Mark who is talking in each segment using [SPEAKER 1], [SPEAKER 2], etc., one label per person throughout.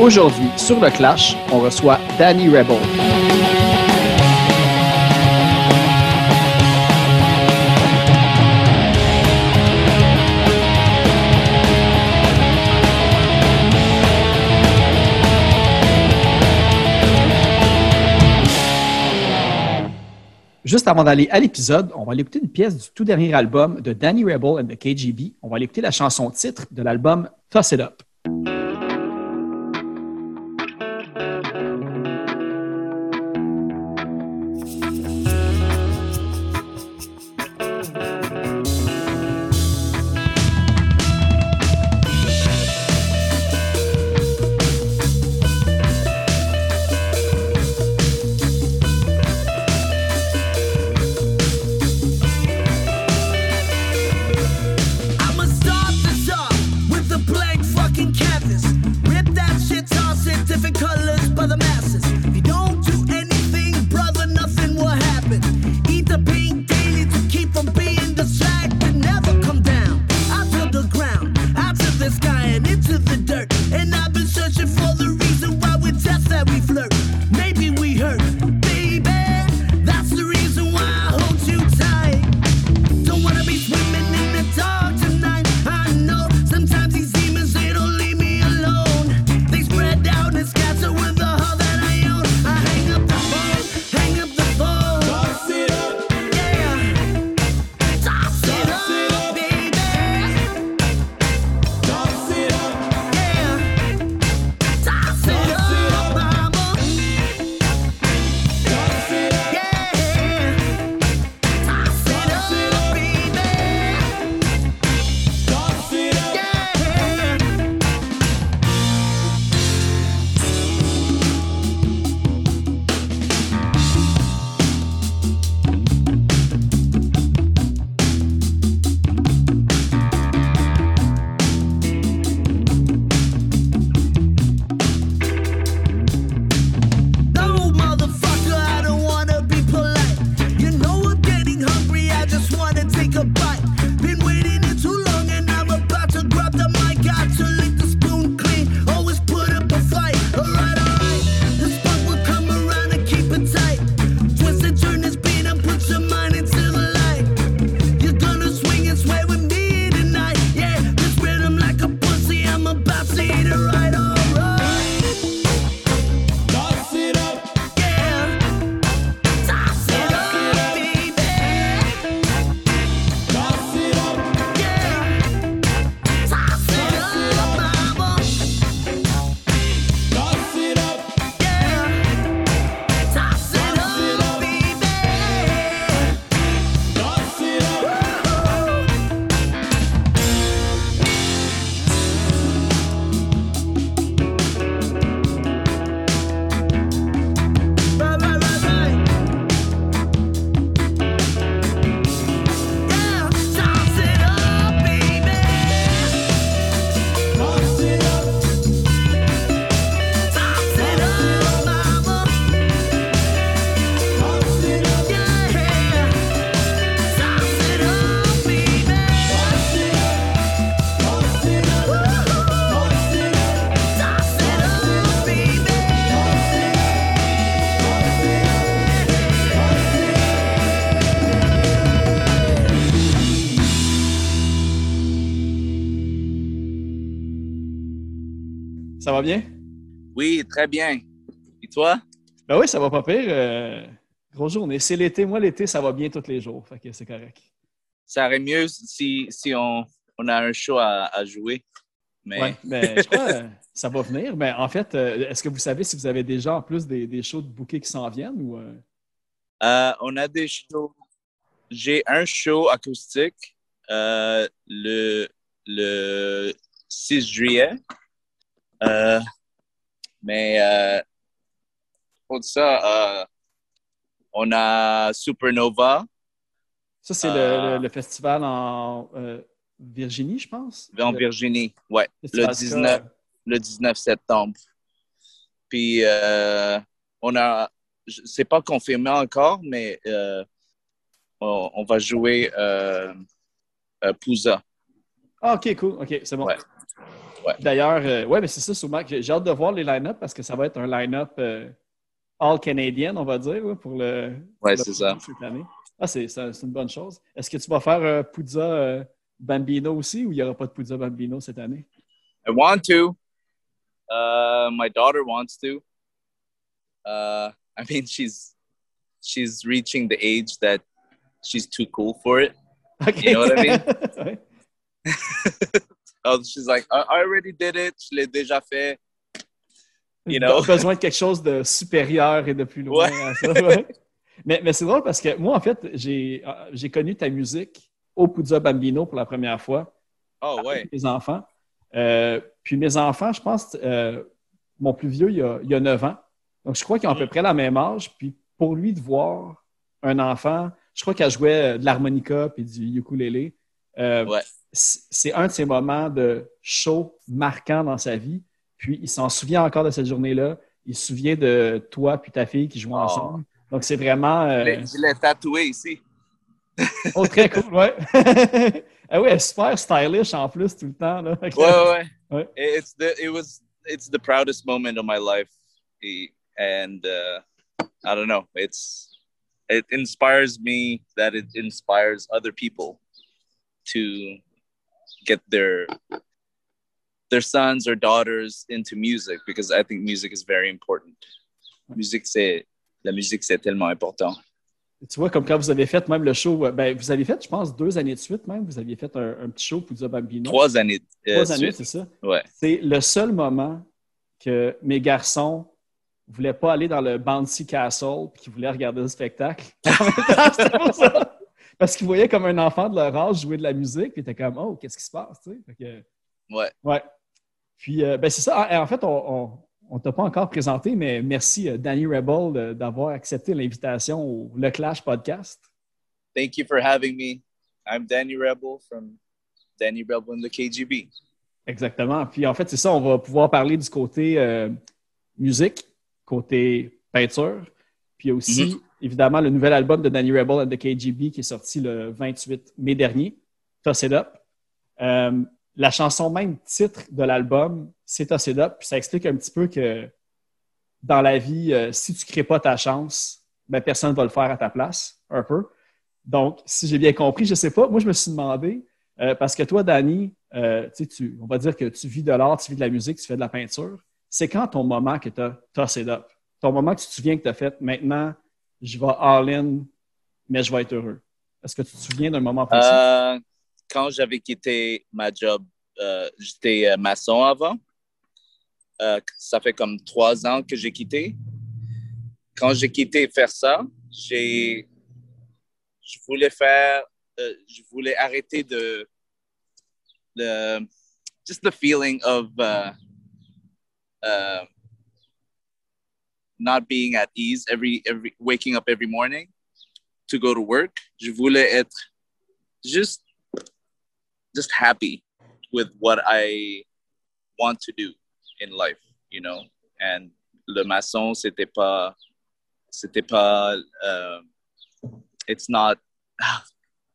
[SPEAKER 1] Aujourd'hui, sur le Clash, on reçoit Danny Rebel. Juste avant d'aller à l'épisode, on va aller écouter une pièce du tout dernier album de Danny Rebel and the KGB. On va aller écouter la chanson titre de l'album Toss It Up. Ça va bien?
[SPEAKER 2] Oui, très bien. Et toi?
[SPEAKER 1] Ben oui, ça va pas pire. euh, grosse journée. C'est l'été. Moi, l'été, ça va bien tous les jours. Fait que c'est correct.
[SPEAKER 2] Ça aurait mieux si, si on, on a un show à, à jouer. Mais
[SPEAKER 1] Ouais, mais je crois que ça va venir. Mais en fait, euh, est-ce que vous savez si vous avez déjà en plus des, des shows de bouquets qui s'en viennent ou euh,
[SPEAKER 2] euh, on a des shows. J'ai un show acoustique euh, le, le 6 juillet. Euh, mais euh, pour ça, euh, on a Supernova
[SPEAKER 1] ça, c'est le- le, le festival en Virginie, je pense?
[SPEAKER 2] en
[SPEAKER 1] Le
[SPEAKER 2] Virginie. Ouais, le
[SPEAKER 1] festival
[SPEAKER 2] 19,
[SPEAKER 1] ska.
[SPEAKER 2] le 19 septembre. Puis, on a, c'est pas confirmé encore, mais on, on va jouer Pouza.
[SPEAKER 1] Ah, OK, cool. OK, c'est bon.
[SPEAKER 2] Ouais. Ouais.
[SPEAKER 3] D'ailleurs, euh, ouais, mais c'est ça, que J'ai hâte de voir les line-up parce que ça va être un line-up euh, all Canadian, on va dire, pour le.
[SPEAKER 2] Ouais, c'est ça.
[SPEAKER 3] cette année. Ah, c'est une bonne chose. Est-ce que tu vas faire euh, Puzza euh, Bambino aussi ou il n'y aura pas de Puzza Bambino cette année?
[SPEAKER 2] I want to. Uh, my daughter wants to. Uh, I mean, she's she's reaching the age that she's too cool for it.
[SPEAKER 3] OK.
[SPEAKER 2] You know what I mean? Oh, she's like, I, already did it. Je l'ai déjà fait. You know?
[SPEAKER 3] besoin de quelque chose de supérieur et de plus loin
[SPEAKER 2] Ouais.
[SPEAKER 3] à ça. ouais. mais mais c'est drôle parce que moi, en fait, j'ai euh, connu ta musique au Puzza Bambino pour la première fois.
[SPEAKER 2] Oh, ouais.
[SPEAKER 3] avec mes enfants. Euh, puis mes enfants, je pense, euh, mon plus vieux, il y, a, il a 9 ans. Donc, je crois qu'ils ont à peu
[SPEAKER 2] Mm.
[SPEAKER 3] près la même âge. Puis pour lui, de voir un enfant, je crois qu'elle jouait de l'harmonica puis du ukulélé. Euh,
[SPEAKER 2] Ouais.
[SPEAKER 3] C'est un de ces moments de show marquant dans sa vie. Puis il s'en souvient encore de cette journée-là. Il se souvient de toi puis ta fille qui jouent
[SPEAKER 2] Oh.
[SPEAKER 3] ensemble. Donc, c'est vraiment... Euh,
[SPEAKER 2] Je l'ai tatoué ici.
[SPEAKER 3] oh, très cool, ouais. ah ouais, super stylish en plus tout le temps. Là.
[SPEAKER 2] Ouais, ouais, ouais.
[SPEAKER 3] Ouais.
[SPEAKER 2] It's the it was it's the proudest moment of my life, and uh, I don't know. It's it inspires me that it inspires other people to get their their sons or daughters into music because I think music is very important. Musique c'est la musique c'est tellement important.
[SPEAKER 3] Tu vois, comme quand vous avez fait même le show, euh, ben, vous avez fait, je pense, deux années de suite même, vous aviez fait un, un petit show Puzza Bambino.
[SPEAKER 2] Trois années. euh,
[SPEAKER 3] Trois années, c'est ça?
[SPEAKER 2] Ouais.
[SPEAKER 3] C'est le seul moment que mes garçons voulaient pas aller dans le Bouncy Castle puis qu'ils voulaient regarder le spectacle. C'était pour ça. Parce qu'ils voyaient comme un enfant de leur âge jouer de la musique puis ils étaient comme « Oh, qu'est-ce qui se passe? » tu sais? Fait que,
[SPEAKER 2] Ouais.
[SPEAKER 3] Ouais. Puis, euh, ben c'est ça. En, en fait, on ne t'a pas encore présenté, mais merci, euh, Danny Rebel, d'avoir accepté l'invitation au Le Clash podcast.
[SPEAKER 2] Thank you for having me. I'm Danny Rebel from Danny Rebel in the KGB.
[SPEAKER 3] Exactement. Puis, en fait, c'est ça. On va pouvoir parler du côté euh, musique, côté peinture. Puis aussi, évidemment, le nouvel album de Danny Rebel and the KGB qui est sorti le 28 mai dernier, Toss It Up. Euh, la chanson même titre de l'album, c'est Toss It Up. Puis ça explique un petit peu que dans la vie, euh, si tu ne crées pas ta chance, ben, personne ne va le faire à ta place, un peu. Donc, si j'ai bien compris, je ne sais pas. Moi, je me suis demandé, euh, parce que toi, Danny, euh, tu on va dire que tu vis de l'art, tu vis de la musique, tu fais de la peinture. C'est quand ton moment que tu as Toss It Up? Ton moment que tu te souviens que tu as fait maintenant, je vais all-in, mais je vais être heureux. Est-ce que tu te souviens d'un moment précis?
[SPEAKER 2] Euh, quand j'avais quitté ma job, euh, j'étais euh, maçon avant. Ça fait comme trois ans que j'ai quitté. Quand j'ai quitté faire ça, j'ai, je voulais faire, je voulais arrêter de, le, just the feeling of not being at ease every every waking up every morning to go to work. Je voulais être just just happy with what I want to do in life, you know. And le maçon, c'était pas, c'était pas, uh, it's not.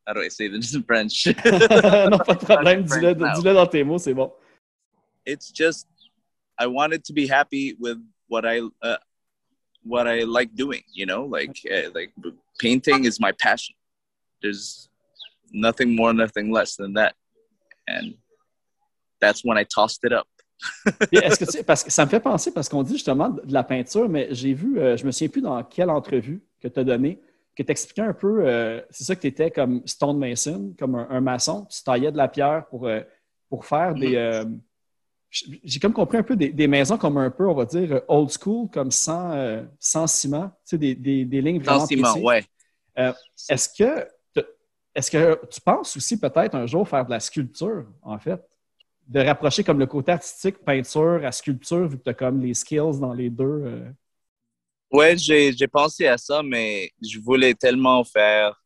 [SPEAKER 2] How do I say this in French?
[SPEAKER 3] non, pas de problème. Dis-le dis-le dans tes mots, c'est bon.
[SPEAKER 2] it's just I wanted to be happy with what I uh, what I like doing. You know, like uh, like painting is my passion. There's nothing more, nothing less than that, and that's when I tossed it up.
[SPEAKER 3] Est-ce que tu sais, parce que ça me fait penser, parce qu'on dit justement de la peinture, mais j'ai vu, euh, je me souviens plus dans quelle entrevue que tu as donné, que tu expliquais un peu, euh, c'est ça que tu étais comme stone mason, comme un, un maçon, tu taillais de la pierre pour, euh, pour faire des. euh, j- j'ai comme compris un peu des, des maisons comme un peu, on va dire, euh, old school, comme sans, euh, sans ciment, tu sais, des, des, des lignes vraiment
[SPEAKER 2] Sans ciment, ouais.
[SPEAKER 3] Est-ce que, est-ce que tu penses aussi peut-être un jour faire de la sculpture, en fait? De rapprocher comme le côté artistique, peinture à sculpture, vu que tu as comme les skills dans les deux. euh?
[SPEAKER 2] Ouais, j'ai j'ai pensé à ça, mais je voulais tellement faire.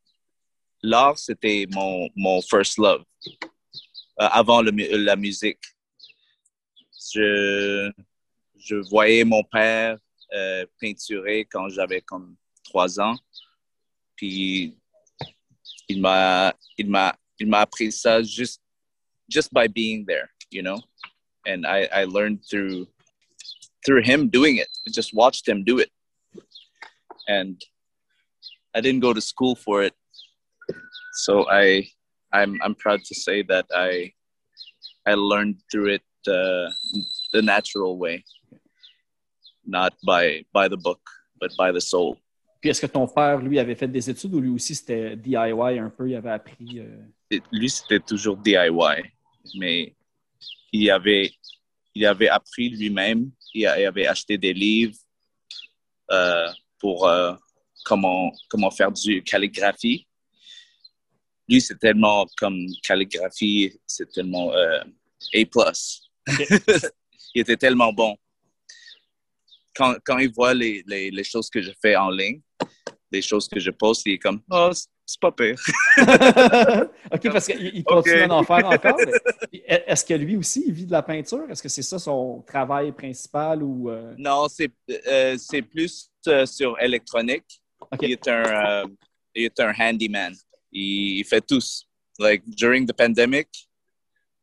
[SPEAKER 2] L'art, c'était mon, mon first love euh, avant le la musique. Je, je voyais mon père euh, peinturer quand j'avais comme trois ans. Puis il m'a il m'a il m'a appris ça just by being there, you know. and I, I learned through through him doing it. I just watched him do it, and I didn't go to school for it. So I I'm I'm proud to say that I I learned through it uh, the natural way, not by by the book, but by the soul.
[SPEAKER 3] Puis est-ce que ton père, lui, avait fait des études ou lui aussi c'était DIY un peu, il avait appris? euh,
[SPEAKER 2] Et lui, c'était toujours DIY, mais il avait, il avait appris lui-même, il a- avait acheté des livres euh, pour euh, comment, comment faire du calligraphie. Lui, c'est tellement comme calligraphie, c'est tellement euh, Il était tellement bon. Quand, quand il voit les, les, les choses que je fais en ligne, les choses que je poste, il est comme, oh, c'est- pas pire.
[SPEAKER 3] OK, parce qu'il il continue
[SPEAKER 2] OK.
[SPEAKER 3] à en faire encore. Est-ce que lui aussi, il vit de la peinture? Est-ce que c'est ça son travail principal ou... euh,
[SPEAKER 2] Non, c'est euh, c'est plus euh, sur électronique. Il est un euh, il est un handyman. Il, il fait tous. Like during the pandemic,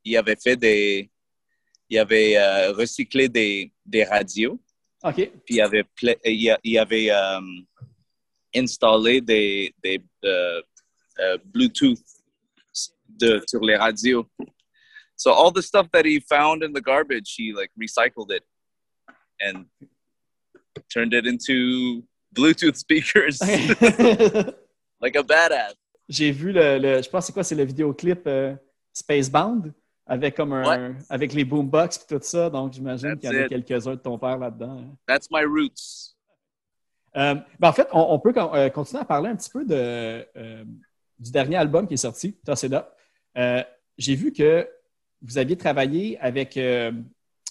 [SPEAKER 2] il avait fait des il avait euh, recyclé des, des radios,
[SPEAKER 3] OK.
[SPEAKER 2] puis il avait il, avait euh, installé des, des euh, Bluetooth de, sur les radios. So all the stuff that he found in the garbage, he like recycled it and turned it into Bluetooth speakers like a badass.
[SPEAKER 3] J'ai vu le, le- Je pense c'est quoi? C'est le vidéoclip Spacebound? Avec comme un, avec les boombox et tout ça. Donc, j'imagine qu'il y en a quelques-uns de ton père là-dedans. hein.
[SPEAKER 2] That's my roots.
[SPEAKER 3] Euh, ben, en fait, on, on peut con- euh, continuer à parler un petit peu de, euh, du dernier album qui est sorti, Toss It Up. J'ai vu que vous aviez travaillé avec,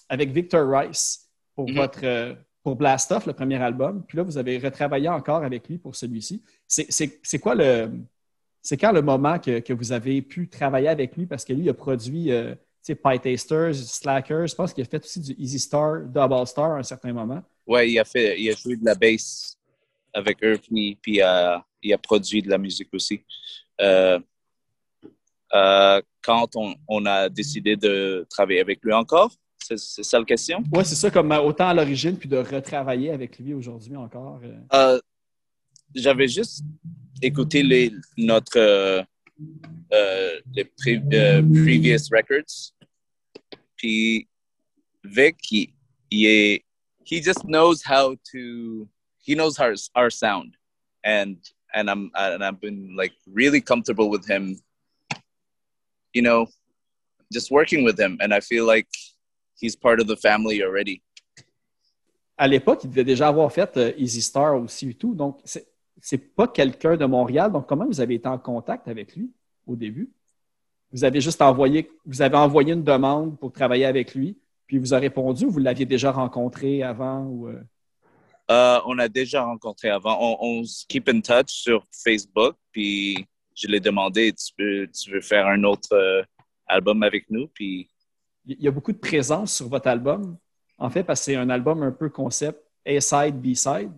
[SPEAKER 3] avec Victor Rice pour,
[SPEAKER 2] Mhm.
[SPEAKER 3] votre, pour Blast Off, le premier album. Puis là, vous avez retravaillé encore avec lui pour celui-ci. C'est quoi le. C'est quand le moment que, que vous avez pu travailler avec lui? Parce que lui, il a produit euh, tu sais, Pie Tasters, Slackers. Je pense qu'il a fait aussi du Easy Star, Double Star à un certain moment.
[SPEAKER 2] Ouais, il a fait, il a joué de la bass avec eux, puis, puis euh, il a produit de la musique aussi. Euh, euh, quand on, on a décidé de travailler avec lui encore, c'est ça la question?
[SPEAKER 3] Oui, c'est ça, comme autant à l'origine, puis de retravailler avec lui aujourd'hui encore.
[SPEAKER 2] J'avais juste écouté les, notre euh, euh, les euh, previous records. Puis Vic, il, il est, he just knows how to, he knows our, our sound, and and I'm and I've been like really comfortable with him. You know, just working with him, and I feel like he's part of the family already.
[SPEAKER 3] À l'époque, il devait déjà avoir fait euh, Easy Star aussi et tout. Donc, c'est pas quelqu'un de Montréal. Donc, comment vous avez été en contact avec lui au début? Vous avez juste envoyé, vous avez envoyé une demande pour travailler avec lui, puis il vous a répondu ou vous l'aviez déjà rencontré avant? Ou, euh?
[SPEAKER 2] Euh, on a déjà rencontré avant. On, on se keep in touch sur Facebook. Puis je l'ai demandé, tu veux, tu veux faire un autre euh, album avec nous? Puis
[SPEAKER 3] Il y a beaucoup de présence sur votre album, en fait, parce que c'est un album un peu concept A-side, B-side.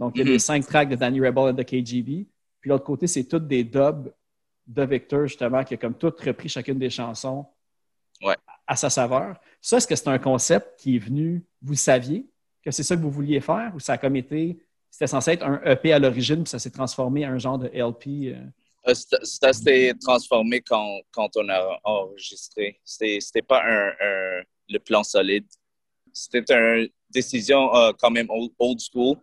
[SPEAKER 3] Donc, il y a
[SPEAKER 2] Mhm.
[SPEAKER 3] les cinq tracks de Danny Rebel and the KGB. Puis l'autre côté, c'est toutes des dubs de Victor, justement, qui a comme tout repris chacune des chansons
[SPEAKER 2] Ouais.
[SPEAKER 3] à sa saveur. Ça, est-ce que c'est un concept qui est venu, vous saviez, que c'est ça que vous vouliez faire, ou ça a comme été, c'était censé être un EP à l'origine, puis ça s'est transformé en un genre de LP? euh?
[SPEAKER 2] euh, ça s'est transformé quand, quand on a enregistré. C'était c'était pas un, un- le plan solide. C'était une décision euh, quand même old, old school.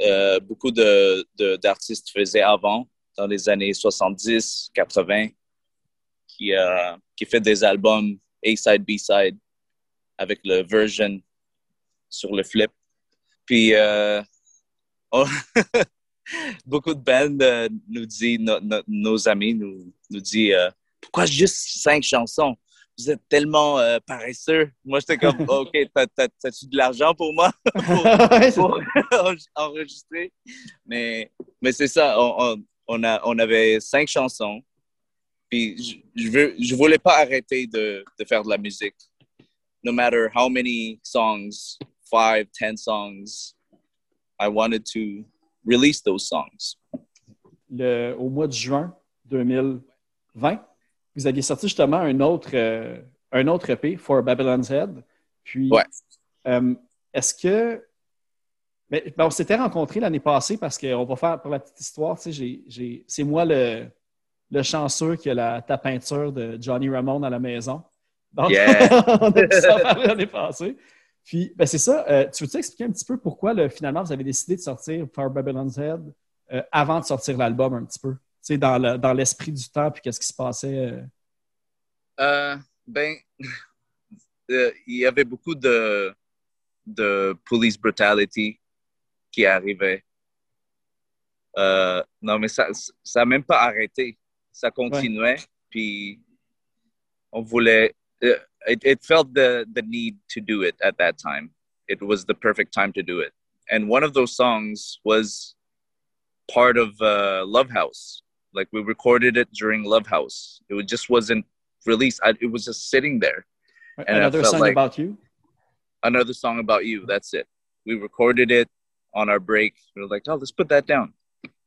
[SPEAKER 2] Euh, beaucoup de, de- d'artistes faisaient avant, dans les années 70, 80, qui, euh, qui fait des albums A-side, B-side, avec le version sur le flip. Puis, euh, on- beaucoup de bands euh, nous disent, no- no- nos amis nous, nous disent, pourquoi juste cinq chansons? Vous êtes tellement euh, paresseux. Moi, j'étais comme, OK, t'as- t'as- t'as-tu de l'argent pour moi? Pour enregistrer. Mais, mais c'est ça, on, on, a, on avait cinq chansons. Puis je, je, veux, je voulais pas arrêter de, de faire de la musique. No matter how many songs, five, ten songs, I wanted to release those songs.
[SPEAKER 3] le- au mois de juin 2020, vous aviez sorti justement un autre, euh, un autre EP, For Babylon's Head. Puis,
[SPEAKER 2] Ouais.
[SPEAKER 3] euh, est-ce que. Ben, ben, on s'était rencontrés l'année passée parce qu'on va faire, pour la petite histoire, j'ai- c'est moi le, le chanceux qui a la, ta peinture de Johnny Ramone à la maison. Donc,
[SPEAKER 2] Yeah.
[SPEAKER 3] on a pu s'en parler l'année passée. Puis, ben, c'est ça. Euh, tu veux-tu expliquer un petit peu pourquoi, là, finalement, vous avez décidé de sortir For Babylon's Head avant de sortir l'album un petit peu? Dans le- dans l'esprit du temps, puis qu'est-ce qui se passait? euh,
[SPEAKER 2] Euh, ben, euh, il y avait beaucoup de, de police brutality qui arrivait. Euh, non, mais ça ça n'a même pas arrêté. Ça continuait. Puis on voulait. uh, It, it felt the, the need to do it at that time. It was the perfect time to do it. And one of those songs was part of uh, Love House. Like we recorded it during Love House. It just wasn't released. I, it was just sitting there. And
[SPEAKER 3] Another Song
[SPEAKER 2] like-
[SPEAKER 3] About You?
[SPEAKER 2] Another song about you. That's it. We recorded it on our break. We were like, oh, let's put that down.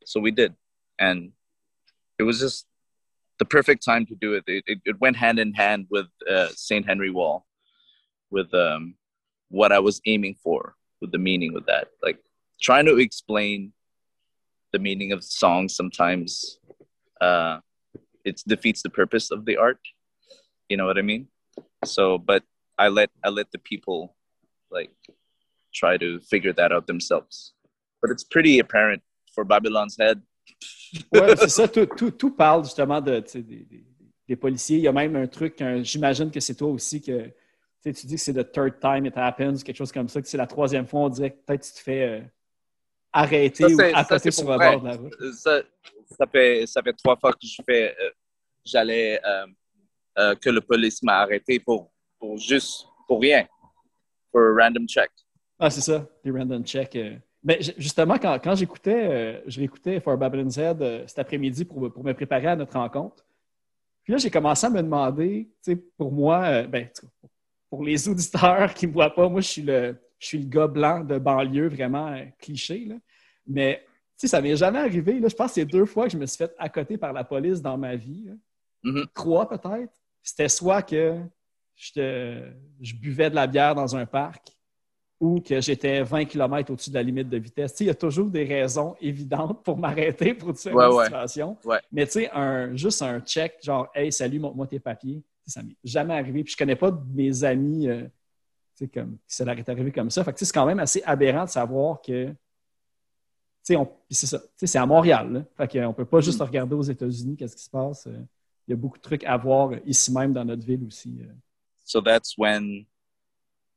[SPEAKER 2] So we did, and it was just the perfect time to do it. It, it, it went hand in hand with uh, Saint Henry Wall, with um, what I was aiming for, with the meaning with that. Like trying to explain the meaning of songs sometimes uh, it defeats the purpose of the art. You know what I mean? So, but I let I let the people like try to figure that out themselves. But it's pretty apparent for Babylon's Head.
[SPEAKER 3] Ouais, c'est ça. Tout, tout- tout parle justement de, des, des- des policiers. Il y a même un truc, j'imagine que c'est toi aussi que tu dis que c'est the third time it happens, quelque chose comme ça, que c'est la troisième fois, on dirait que peut-être tu te fais euh, arrêter
[SPEAKER 2] Ça,
[SPEAKER 3] ou accoter sur le bord de la route.
[SPEAKER 2] Ça, ça fait ça fait trois fois que je fais euh, j'allais euh, euh, que le police m'a arrêté pour pour juste pour rien pour a random check.
[SPEAKER 3] Ah, c'est ça, des random checks. Mais ju- justement, quand, quand j'écoutais, je réécoutais For Babylon's Head cet après-midi pour, pour me préparer à notre rencontre. Puis là, j'ai commencé à me demander, tu sais, pour moi, ben, pour les auditeurs qui ne me voient pas, moi, je suis le, je suis le gars blanc de banlieue, vraiment cliché, là. Mais, sais, ça m'est jamais arrivé. Là. Je pense que c'est deux fois que je me suis fait accoter par la police dans ma vie.
[SPEAKER 2] Mhm.
[SPEAKER 3] Trois, peut-être. C'était soit que je buvais de la bière dans un parc ou que j'étais 20 km au-dessus de la limite de vitesse. Tu sais, il y a toujours des raisons évidentes pour m'arrêter pour différentes
[SPEAKER 2] Ouais. Ouais.
[SPEAKER 3] Mais tu sais, un, juste un check, genre, hey, salut, montre-moi tes papiers, ça m'est jamais arrivé. Puis je connais pas mes amis euh, comme, qui ça leur est arrivé comme ça. Fait que c'est quand même assez aberrant de savoir que. Tu sais, on- c'est ça. C'est à Montréal. Là. Fait qu'on peut pas juste regarder aux États-Unis qu'est-ce qui se passe. Euh, Il y a beaucoup de trucs à voir ici même dans notre ville aussi. euh.
[SPEAKER 2] So that's when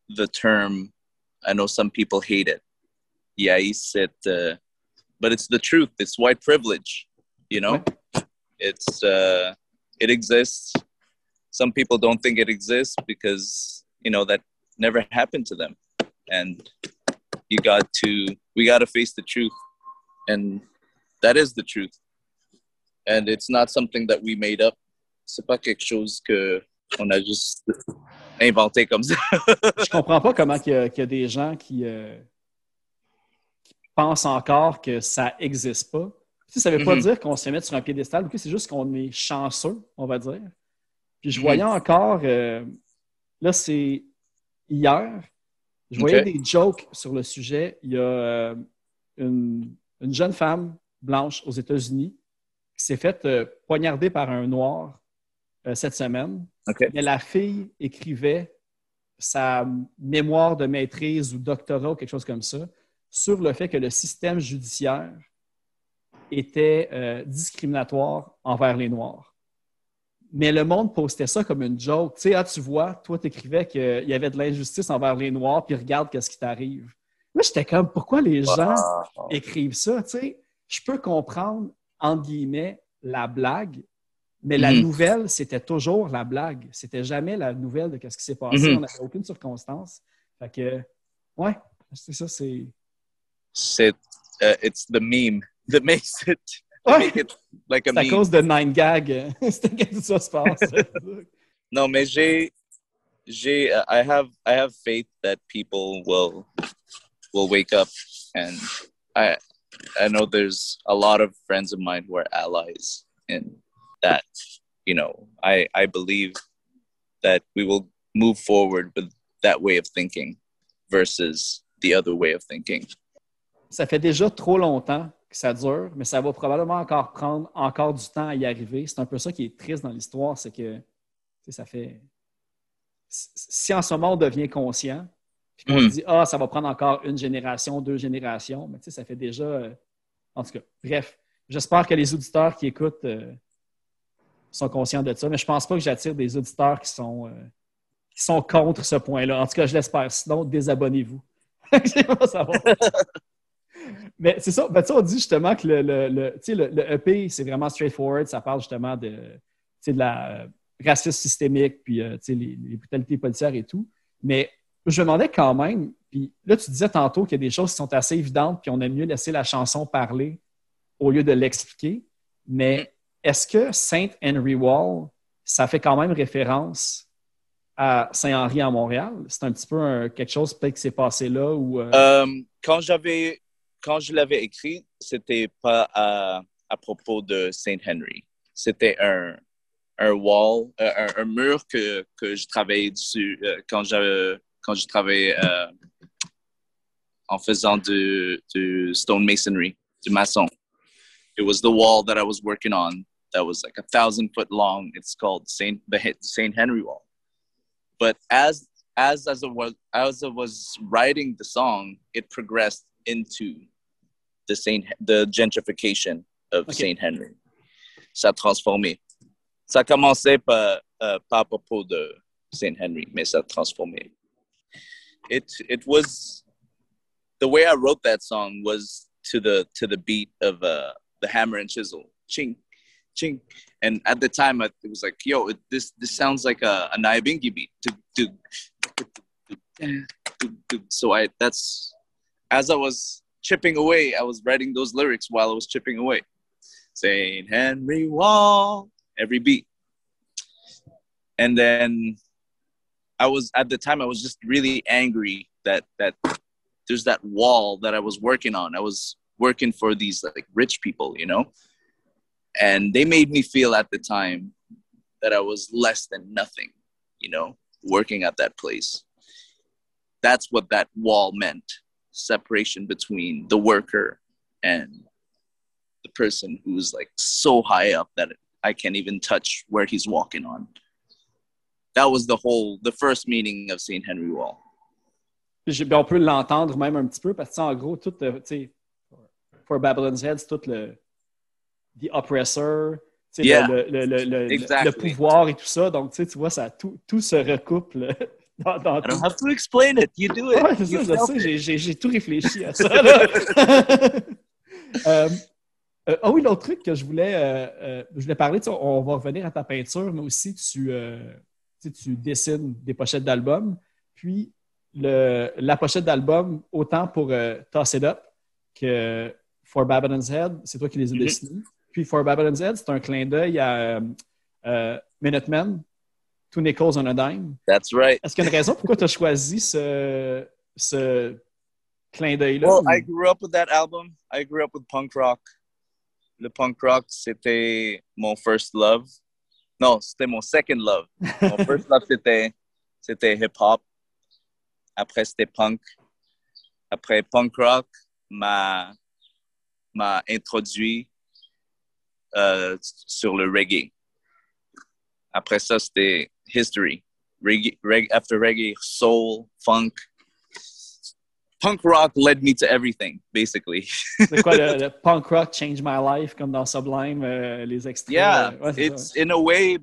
[SPEAKER 2] the term I know some people hate it. Yeah, he said uh, but it's the truth. It's white privilege, you know? It's uh it exists. Some people don't think it exists because, you know, that never happened to them. And you got to we got to face the truth. And that is the truth. And it's not something that we made up. C'est pas quelque chose que on a juste inventé comme ça.
[SPEAKER 3] Je comprends pas comment il y, qu'il y a des gens qui, euh, qui pensent encore que ça n'existe pas. Tu sais, ça veut pas
[SPEAKER 2] Mhm.
[SPEAKER 3] dire qu'on se mettre sur un piédestal, ok, c'est juste qu'on est chanceux, on va dire. Puis je
[SPEAKER 2] Mhm.
[SPEAKER 3] voyais encore, euh, là c'est hier, je voyais
[SPEAKER 2] Ok.
[SPEAKER 3] des jokes sur le sujet. Il y a euh, une, une jeune femme blanche aux États-Unis qui s'est faite euh, poignarder par un noir euh, cette semaine. Mais la fille écrivait sa mémoire de maîtrise ou doctorat ou quelque chose comme ça sur le fait que le système judiciaire était euh, discriminatoire envers les Noirs. Mais le monde postait ça comme une joke. Tu sais, ah, tu vois, toi, tu écrivais qu'il y avait de l'injustice envers les Noirs, puis regarde qu'est-ce qui t'arrive. Moi, j'étais comme, pourquoi les gens écrivent ça? Tu sais, je peux comprendre, entre guillemets, la blague, mais la
[SPEAKER 2] Mhm.
[SPEAKER 3] nouvelle, c'était toujours la blague. C'était jamais la nouvelle de ce qui s'est passé.
[SPEAKER 2] Mhm.
[SPEAKER 3] On n'avait aucune circonstance. Fait que, ouais, c'est ça, c'est.
[SPEAKER 2] C'est uh, it's the meme that makes it
[SPEAKER 3] Ouais.
[SPEAKER 2] make it like a
[SPEAKER 3] C'est à
[SPEAKER 2] meme.
[SPEAKER 3] cause de Nine Gag. euh, C'était que tout ça se passe.
[SPEAKER 2] No, mais j'ai j'ai uh, I have I have faith that people will wake up and I I know there's a lot of friends of mine who are allies in that. You know, I I believe that we will move forward with that way of thinking versus the other way of thinking.
[SPEAKER 3] Ça fait déjà trop longtemps que ça dure, mais ça va probablement encore prendre encore du temps à y arriver. C'est un peu ça qui est triste dans l'histoire, c'est que ça fait. Si en ce moment on devient conscient, puis
[SPEAKER 2] Mhm.
[SPEAKER 3] se dit Ah, ça va prendre encore une génération, deux générations, mais tu sais, ça fait déjà. euh, En tout cas, bref, j'espère que les auditeurs qui écoutent euh, sont conscients de ça, mais je pense pas que j'attire des auditeurs qui sont, euh, qui sont contre ce point-là. En tout cas, je l'espère. Sinon, désabonnez-vous. Mais c'est ça. Ben, on dit justement que le, le, le- le- le EP, c'est vraiment straightforward. Ça parle justement de, de la racisme systémique, puis les, les brutalités policières et tout. Mais je me demandais quand même, puis là, tu disais tantôt qu'il y a des choses qui sont assez évidentes, puis on aime mieux laisser la chanson parler au lieu de l'expliquer. Mais est-ce que Saint Henry Wall, ça fait quand même référence à Saint-Henri à Montréal? C'est un petit peu quelque chose peut-être qui s'est passé là ou. euh,
[SPEAKER 2] Euh, quand j'avais, quand je l'avais écrit, c'était pas à, propos de Saint Henry. C'était un, un wall, euh, un, mur que, que je travaillais dessus quand je, quand je travaillais euh, en faisant du, du stonemasonry, du maçon. It was the wall that I was working on that was like a thousand foot long. It's called Saint the Saint Henry Wall. But as as as I was as I was writing the song, it progressed into the Saint the gentrification of
[SPEAKER 3] Okay.
[SPEAKER 2] Saint Henry. Ça a transformé. Ça a commencé par, euh, pas à propos de Saint Henry, mais ça a transformé. It it was the way I wrote that song was to the to the beat of uh, the hammer and chisel, ching, ching. And at the time, I, it was like, yo, it, this this sounds like a, a Nyabingi beat. So I that's as I was chipping away, I was writing those lyrics while I was chipping away. Saint Henry Wall, every beat. And then I was at the time I was just really angry that that there's that wall that I was working on. I was working for these like rich people, you know, and they made me feel at the time that I was less than nothing, you know, working at that place. That's what that wall meant separation between the worker and the person who's like so high up that I can't even touch where he's walking on. That was the whole, the first meaning of St. Henry Wall.
[SPEAKER 3] Ben, on peut l'entendre même un petit peu parce que, en gros, tout, le- for Babylon's Head, c'est tout le the oppressor, tu sais,
[SPEAKER 2] Yeah.
[SPEAKER 3] le, le, le, le, le-
[SPEAKER 2] Exactly.
[SPEAKER 3] le pouvoir et tout ça. Donc, tu sais, tu vois, ça, tout, tout se recoupe là, dans, dans
[SPEAKER 2] I
[SPEAKER 3] tout.
[SPEAKER 2] don't have to explain it. You do it.
[SPEAKER 3] Ouais, ça,
[SPEAKER 2] it.
[SPEAKER 3] j'ai- tout réfléchi à ça. Euh, euh, ah oui, l'autre truc que je voulais, euh, euh, je voulais parler, tu sais, on va revenir à ta peinture, mais aussi tu, tu sais, tu dessines des pochettes d'albums. Puis le, la pochette d'album, autant pour euh, Toss It Up que For Babylon's Head, c'est toi qui les as
[SPEAKER 2] Mhm.
[SPEAKER 3] dessinés. Puis For Babylon's Head, c'est un clin d'œil à euh, euh, Minutemen, Two Nickels on a Dime.
[SPEAKER 2] That's right.
[SPEAKER 3] Est-ce qu'il y a une raison pourquoi tu as choisi ce, ce clin d'œil-là?
[SPEAKER 2] Well,
[SPEAKER 3] ou-
[SPEAKER 2] I grew up with that album. I grew up with punk rock. Le punk rock, c'était mon first love. Non, c'était mon second love. Mon first love, c'était, c'était hip-hop. Après, c'était punk. Après, punk rock m'a, m'a introduit euh, sur le reggae. Après ça, c'était history. Reggae, reg- after reggae, soul, funk. Punk rock led me to everything, basically.
[SPEAKER 3] C'est quoi le, le punk rock changed My Life, comme dans Sublime, euh, les extraits?
[SPEAKER 2] Yeah,
[SPEAKER 3] euh, ouais,
[SPEAKER 2] it's
[SPEAKER 3] ça.
[SPEAKER 2] in a way,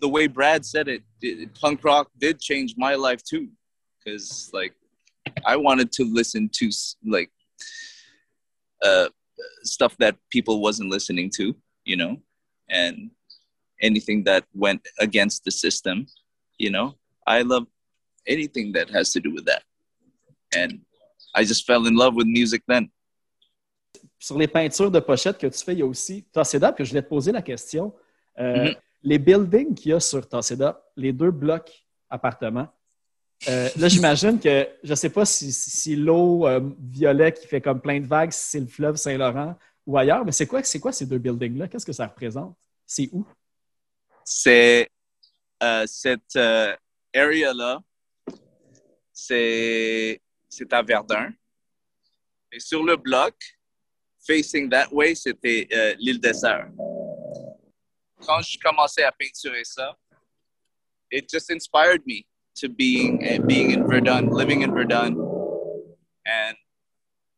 [SPEAKER 2] the way Brad said it, it- punk rock did change my life too, because like I wanted to listen to like uh, stuff that people wasn't listening to, you know, and anything that went against the system, you know. I love anything that has to do with that, and I just fell in love with music then.
[SPEAKER 3] Sur les peintures de pochettes que tu fais, il y a aussi Toss It Up, que je voulais te poser la question. Euh,
[SPEAKER 2] Mhm.
[SPEAKER 3] Les buildings qu'il y a sur Toss It Up, les deux blocs appartements, euh, là, j'imagine que, je ne sais pas si, si- si l'eau euh, violet qui fait comme plein de vagues, si c'est le fleuve Saint-Laurent ou ailleurs, mais c'est quoi, quoi ces deux buildings-là? Qu'est-ce que ça représente? C'est où?
[SPEAKER 2] c'est euh, cette area-là, c'est c'est à Verdun. Et sur le bloc, facing that way, c'était euh, l'île des Sœurs. Quand je commençais à peinturer ça, it just inspired me to being uh, being in Verdun, living in Verdun, and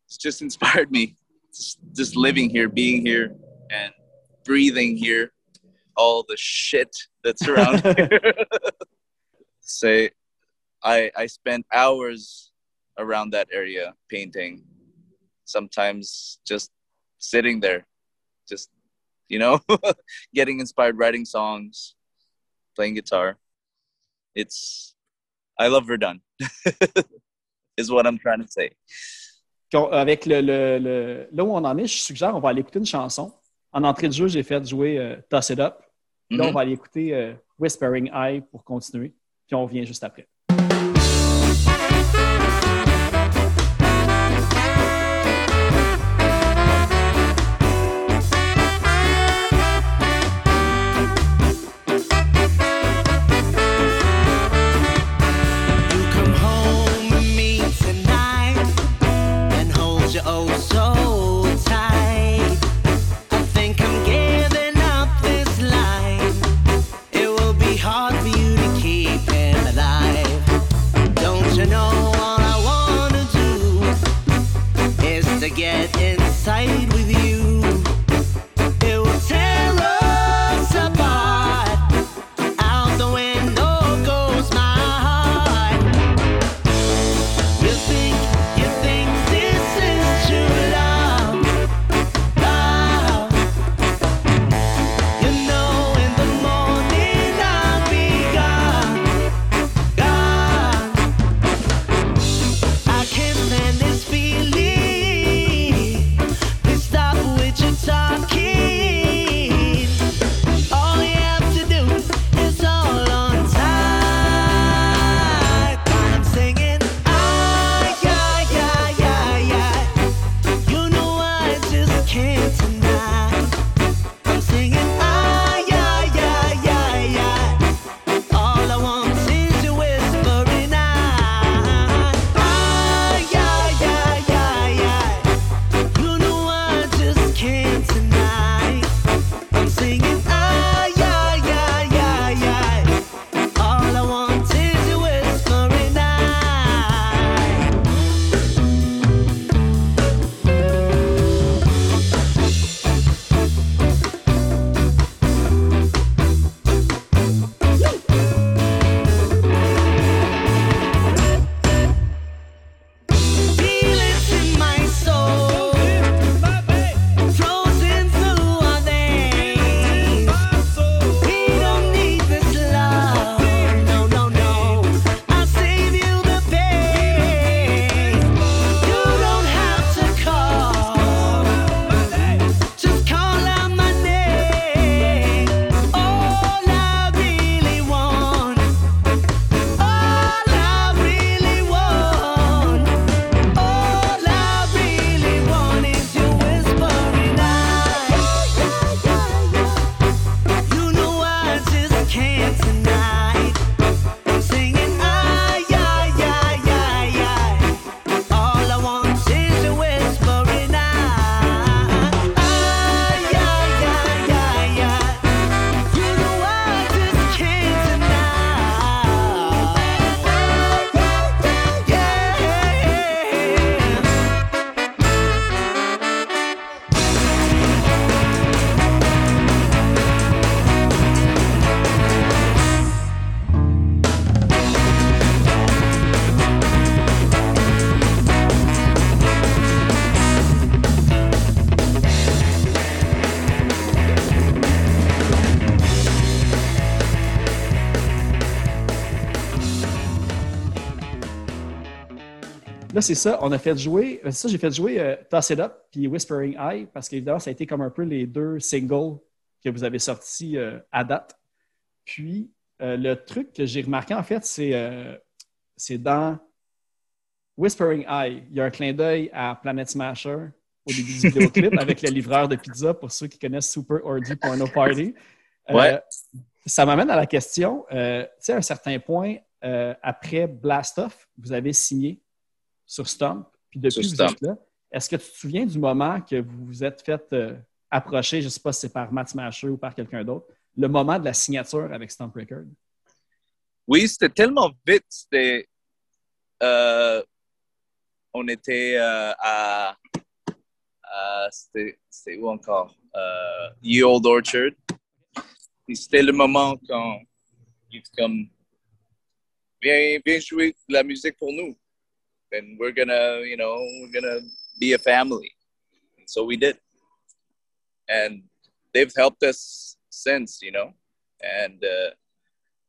[SPEAKER 2] it's just inspired me just, just living here, being here, and breathing here, all the shit that's around here. Say, I I spent hours around that area painting. Sometimes just sitting there, just you know, getting inspired, writing songs, playing guitar. It's I love Verdun. is what I'm trying to say.
[SPEAKER 1] Avec le, le- le- là où on en est, je suggère on va aller écouter une chanson. En entrée de jeu, j'ai fait jouer euh, Toss It Up. Là, on
[SPEAKER 2] Mhm.
[SPEAKER 1] va aller écouter euh, Whispering Eye pour continuer. Puis on revient juste après. C'est ça. On a fait jouer. euh, C'est ça, j'ai fait jouer euh, Toss It Up puis Whispering Eye parce qu'évidemment, ça a été comme un peu les deux singles que vous avez sortis euh, à date. Puis, euh, le truc que j'ai remarqué, en fait, c'est c'est dans Whispering Eye. Il y a un clin d'œil à Planet Smasher au début du vidéoclip avec le livreur de pizza pour ceux qui connaissent Super Orgy Porno Party.
[SPEAKER 2] Ouais.
[SPEAKER 3] Ça m'amène à la question, tu sais, à un certain point, après Blast Off, vous avez signé sur Stomp, puis depuis
[SPEAKER 2] Sur
[SPEAKER 3] vous êtes là. Est-ce que tu te souviens du moment que vous vous êtes fait euh, approcher, je ne sais pas si c'est par Matt Smasher ou par quelqu'un d'autre, le moment de la signature avec Stomp Record?
[SPEAKER 2] Oui, c'était tellement vite. C'était. euh, on était euh, à. à- c'était où encore? Ye Old Orchard. C'était le moment quand comme. Viens, viens jouer de la musique pour nous. And we're gonna, you know, we're gonna be a family. And so we did. And they've helped us since, you know. And uh,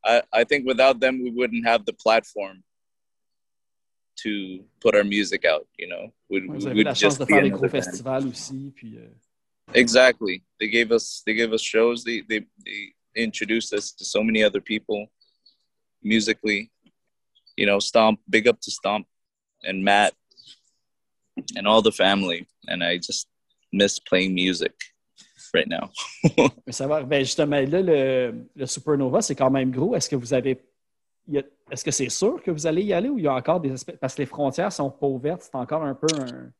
[SPEAKER 2] I, I think without them, we wouldn't have the platform to put our music out. You know, we'd, we'd
[SPEAKER 3] la chance
[SPEAKER 2] just
[SPEAKER 3] de
[SPEAKER 2] be
[SPEAKER 3] faire des gros festivals aussi. Puis, euh,
[SPEAKER 2] Exactly. They gave us they gave us shows. They they they introduced us to so many other people musically. You know, Stomp. Big up to Stomp and Matt and all the family. And I just miss playing music right now.
[SPEAKER 3] Mais ça va. Ben justement, là, le, le Supernova, c'est quand même gros. Est-ce que vous avez. il y a- Est-ce que c'est sûr que vous allez y aller ou il y a encore des espèces. Parce que les frontières sont pas ouvertes, c'est encore un peu un.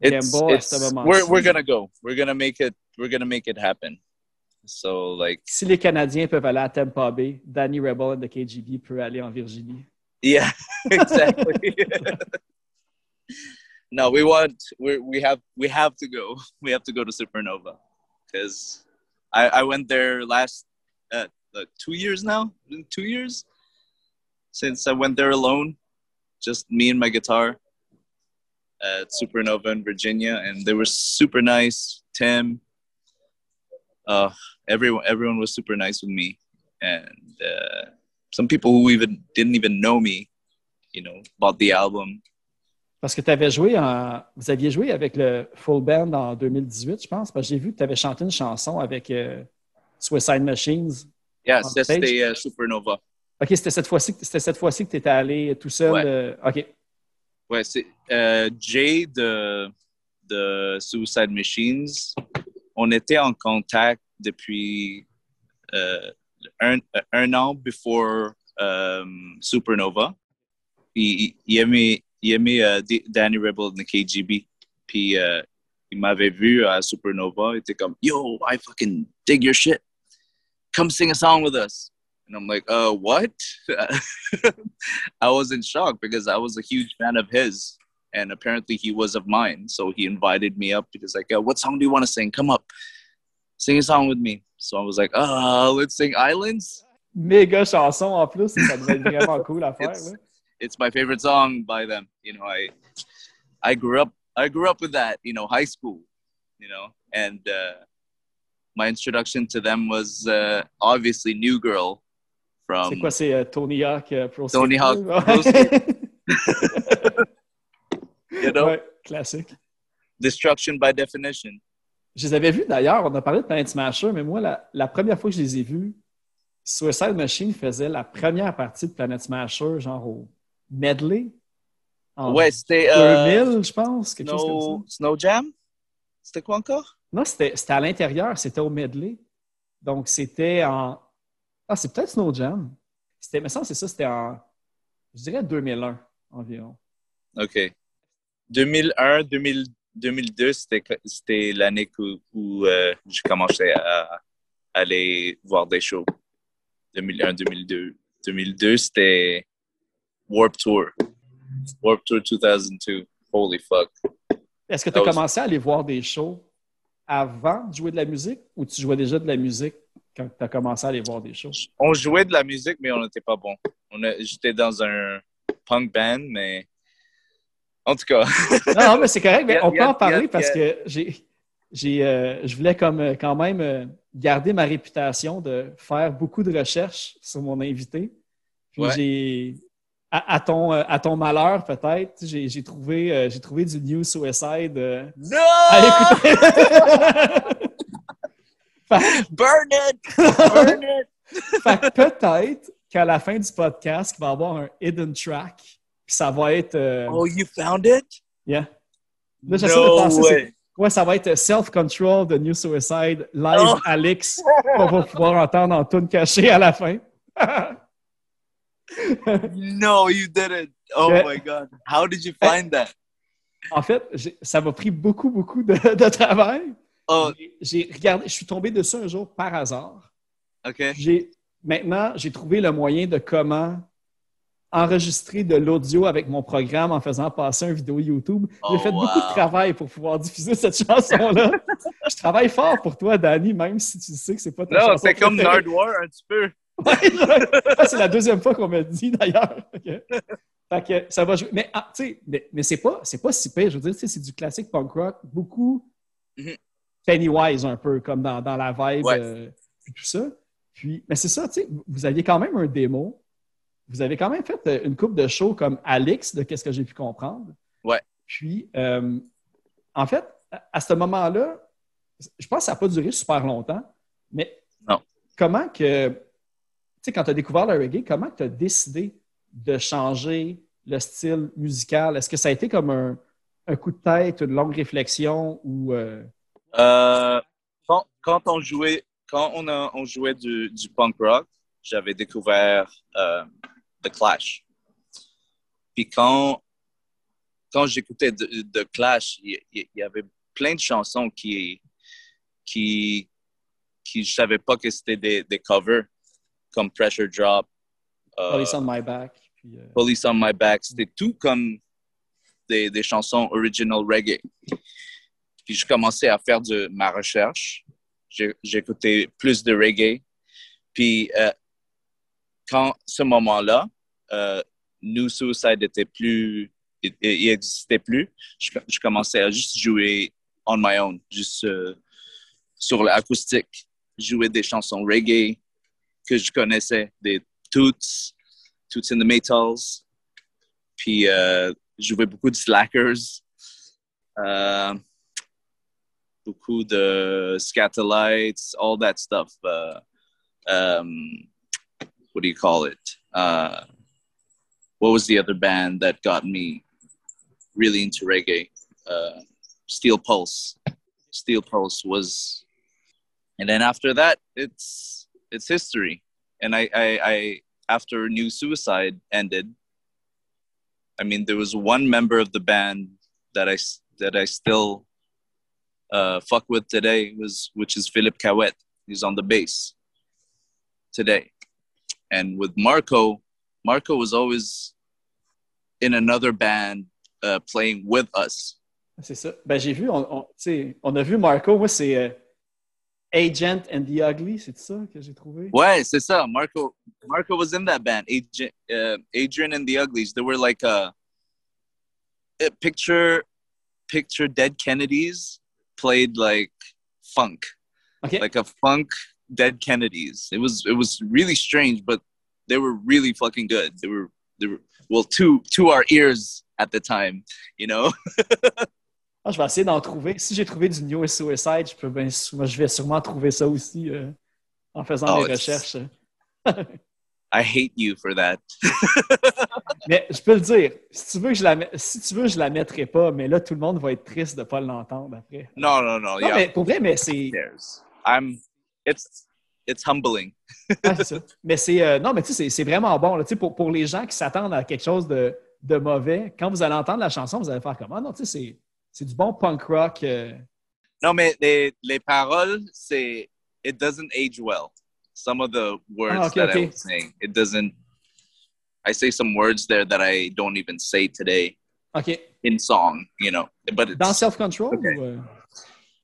[SPEAKER 2] it's,
[SPEAKER 3] à
[SPEAKER 2] it's
[SPEAKER 3] ce moment
[SPEAKER 2] we're we're gonna go. We're gonna make it. We're gonna make it happen. So like
[SPEAKER 3] Si les Canadiens peuvent aller à Tampa Bay, Danny Rebel de KGB peut aller en Virginie.
[SPEAKER 2] Yeah, exactly. no, we want we we have we have to go. We have to go to Supernova because I I went there last uh, like two years now. Two years since I went there alone, just me and my guitar at Supernova in Virginia, and they were super nice. Tim, uh, everyone everyone was super nice with me, and. Uh, some people who even didn't even know me, you know, bought the album.
[SPEAKER 3] Parce que tu avais joué en. Vous aviez joué avec le Full Band en 2018, je pense. Parce que j'ai vu que tu avais chanté une chanson avec euh, Suicide Machines.
[SPEAKER 2] Yeah,
[SPEAKER 3] On
[SPEAKER 2] that's
[SPEAKER 3] stage?
[SPEAKER 2] the uh, Supernova.
[SPEAKER 3] OK, c'était cette fois-ci c'était fois-ci que tu étais allé tout seul.
[SPEAKER 2] Ouais.
[SPEAKER 3] euh, OK.
[SPEAKER 2] Ouais, c'est euh, Jay de, de Suicide Machines. On était en contact depuis un, un before um, Supernova. Il, il, il aimait, il aimait euh, D- Danny Rebel de KGB. Puis euh, il m'avait vu à Supernova. Il était comme, Yo, I fucking dig your shit. Come sing a song with us. And I'm like, uh, what? I was in shock because I was a huge fan of his, and apparently he was of mine. So he invited me up because like, uh, what song do you want to sing? Come up, sing a song with me. So I was like, uh, let's sing Islands.
[SPEAKER 3] Méga chanson en plus. Ça devait être vraiment cool à faire.
[SPEAKER 2] It's,
[SPEAKER 3] là.
[SPEAKER 2] it's my favorite song by them. You know, I I grew up I grew up with that. You know, high school. You know, and uh, my introduction to them was uh, obviously New Girl from
[SPEAKER 3] C'est quoi, c'est euh, Tony Hawk euh, Pro
[SPEAKER 2] Tony Hawk Pro you know
[SPEAKER 3] Ouais, classique.
[SPEAKER 2] Destruction by Definition.
[SPEAKER 3] Je les avais vus d'ailleurs, on a parlé de Planet Smasher, mais moi, la, la première fois que je les ai vus, Suicide Machine faisait la première partie de Planet Smasher, genre au medley. En
[SPEAKER 2] Ouais, c'était euh,
[SPEAKER 3] 2000, je pense, quelque chose comme
[SPEAKER 2] Snow,
[SPEAKER 3] ça.
[SPEAKER 2] Snow Jam? C'était quoi encore?
[SPEAKER 3] Non, c'était à l'intérieur, c'était au medley. Donc, c'était en. Ah, c'est peut-être Snow Jam. C'était, mais ça, c'est ça, c'était en. Je dirais 2001 environ.
[SPEAKER 2] OK. 2001, 2000, 2002, c'était l'année où, où euh, j'ai commencé à aller voir des shows. 2001, 2002. 2002, c'était Warp Tour. Warp Tour 2002. Holy fuck.
[SPEAKER 3] Est-ce que tu as
[SPEAKER 2] was-
[SPEAKER 3] commencé à aller voir des shows avant de jouer de la musique ou tu jouais déjà de la musique quand tu as commencé à aller voir des shows?
[SPEAKER 2] On jouait de la musique, mais on n'était pas bon. J'étais dans un punk band, mais en tout cas.
[SPEAKER 3] Non, non, mais c'est correct, mais on peut en parler parce que j'ai, j'ai, euh, je voulais comme, euh, quand même euh, garder ma réputation de faire beaucoup de recherches sur mon invité. Puis
[SPEAKER 2] Ouais.
[SPEAKER 3] j'ai, à, à ton, à ton malheur peut-être, j'ai, j'ai trouvé, euh, j'ai trouvé du New Suicide euh,
[SPEAKER 2] no!
[SPEAKER 3] à écouter. Fait-
[SPEAKER 2] Burn it! Burn it!
[SPEAKER 3] Fait peut-être qu'à la fin du podcast, il va y avoir un hidden track. Puis ça va être. euh,
[SPEAKER 2] Oh, you found it?
[SPEAKER 3] yeah. Là, j'essaie de
[SPEAKER 2] No
[SPEAKER 3] penser. c'est-
[SPEAKER 2] way.
[SPEAKER 3] Ouais, ça va être Self-Control de New Suicide, live
[SPEAKER 2] Oh.
[SPEAKER 3] Alex, qu'on va pouvoir entendre en tune cachée à la fin.
[SPEAKER 2] No, you didn't. Oh
[SPEAKER 3] Yeah.
[SPEAKER 2] my god. How did you find that?
[SPEAKER 3] en fait, ça m'a pris beaucoup, beaucoup de, de travail.
[SPEAKER 2] Oh,
[SPEAKER 3] J'ai- regardé, je suis tombé dessus un jour par hasard.
[SPEAKER 2] okay.
[SPEAKER 3] J'ai maintenant, j'ai trouvé le moyen de comment enregistrer de l'audio avec mon programme en faisant passer une vidéo YouTube. J'ai
[SPEAKER 2] Oh,
[SPEAKER 3] fait beaucoup de travail pour pouvoir diffuser cette chanson-là. je travaille fort pour toi, Danny, même si tu sais que c'est pas ta
[SPEAKER 2] Non,
[SPEAKER 3] chanson
[SPEAKER 2] c'est comme. Nardwar un petit peu.
[SPEAKER 3] Ouais, c'est la deuxième fois qu'on me le dit d'ailleurs. Fait que ça va jouer. Mais, ah, mais, mais c'est pas, pas si pire. Je veux dire, tu sais, c'est du classique punk rock, beaucoup
[SPEAKER 2] Mhm.
[SPEAKER 3] Pennywise un peu, comme dans, dans la vibe
[SPEAKER 2] Ouais.
[SPEAKER 3] euh, puis tout ça. Puis, mais c'est ça, tu sais, vous aviez quand même un démo. Vous avez quand même fait euh, une coupe de shows comme Alex, de qu'est-ce que j'ai pu comprendre.
[SPEAKER 2] Ouais.
[SPEAKER 3] Puis, euh, en fait, à, à ce moment-là, je pense que ça n'a pas duré super longtemps, mais
[SPEAKER 2] Non.
[SPEAKER 3] comment que, tu sais, quand tu as découvert le reggae, comment tu as décidé de changer le style musical? Est-ce que ça a été comme un, un coup de tête, une longue réflexion ou. euh,
[SPEAKER 2] Euh, quand, quand on jouait, quand on, a, on jouait du, du punk rock, j'avais découvert euh, The Clash. Puis quand, quand j'écoutais The, Clash, il y, avait plein de chansons qui, qui, qui je savais pas que c'était des, des covers, comme Pressure Drop, euh,
[SPEAKER 3] Police on My Back? Puis, euh,
[SPEAKER 2] Police on My Back. C'était tout comme des, des chansons original reggae. Puis je commençais à faire de ma recherche. J'écoutais plus de reggae. Puis euh, quand ce moment-là, euh, New Suicide était plus, il, il existait plus. Je, commençais à juste jouer on my own, juste euh, sur l'acoustique, jouer des chansons reggae que je connaissais, des Toots, Toots in the Maytals. Puis euh, jouais beaucoup de Slackers, euh, beaucoup de Scatolites, all that stuff. Uh, um, what do you call it? Uh, what was the other band that got me really into reggae? Uh, Steel Pulse. Steel Pulse was, and then after that, it's it's history. And I, I, I after New Suicide ended, I mean, there was one member of the band that I that I still uh, fuck with today was which is Philip Cowett. He's on the bass today, and with Marco, Marco was always in another band uh, playing with us.
[SPEAKER 3] C'est ça. Ben, j'ai vu, on, on, on a vu Marco, moi, c'est euh, Agent and the Ugly, c'est ça que j'ai trouvé?
[SPEAKER 2] Ouais, c'est ça. Marco Marco was in that band. Adrian, uh, Adrian and the Uglies. They were like a, a picture picture Dead Kennedys played like funk,
[SPEAKER 3] OK.
[SPEAKER 2] like a funk Dead Kennedys. It was it was really strange, but they were really fucking good. They were they were well to to our ears at the time, you know?
[SPEAKER 3] Ah, je vais essayer d'en trouver. Si j'ai trouvé du New Suicide, je, peux bien, moi, je vais sûrement trouver ça aussi euh, en faisant
[SPEAKER 2] Oh,
[SPEAKER 3] mes
[SPEAKER 2] it's-
[SPEAKER 3] recherches.
[SPEAKER 2] I hate you for that.
[SPEAKER 3] Mais je peux le dire, si tu veux je la, si tu veux, je la mettrai pas, mais là, tout le monde va être triste de ne pas l'entendre après.
[SPEAKER 2] No, no, no.
[SPEAKER 3] Non,
[SPEAKER 2] yeah,
[SPEAKER 3] mais pour vrai, mais c'est.
[SPEAKER 2] there's. I'm. It's it's humbling.
[SPEAKER 3] Ouais, c'est ça. Mais c'est. euh, non, mais tu sais, c'est- vraiment bon. là. Tu sais, pour, pour les gens qui s'attendent à quelque chose de, de mauvais, quand vous allez entendre la chanson, vous allez faire comme Ah non, tu sais, c'est- du bon punk rock. euh.
[SPEAKER 2] No, mais les, les paroles, c'est it doesn't age well. Some of the words
[SPEAKER 3] Ah, okay,
[SPEAKER 2] that
[SPEAKER 3] okay.
[SPEAKER 2] I was saying, it doesn't. I say some words there that I don't even say today
[SPEAKER 3] OK.
[SPEAKER 2] in song, you know. But it's
[SPEAKER 3] Dans Self-Control?
[SPEAKER 2] Okay.
[SPEAKER 3] ou,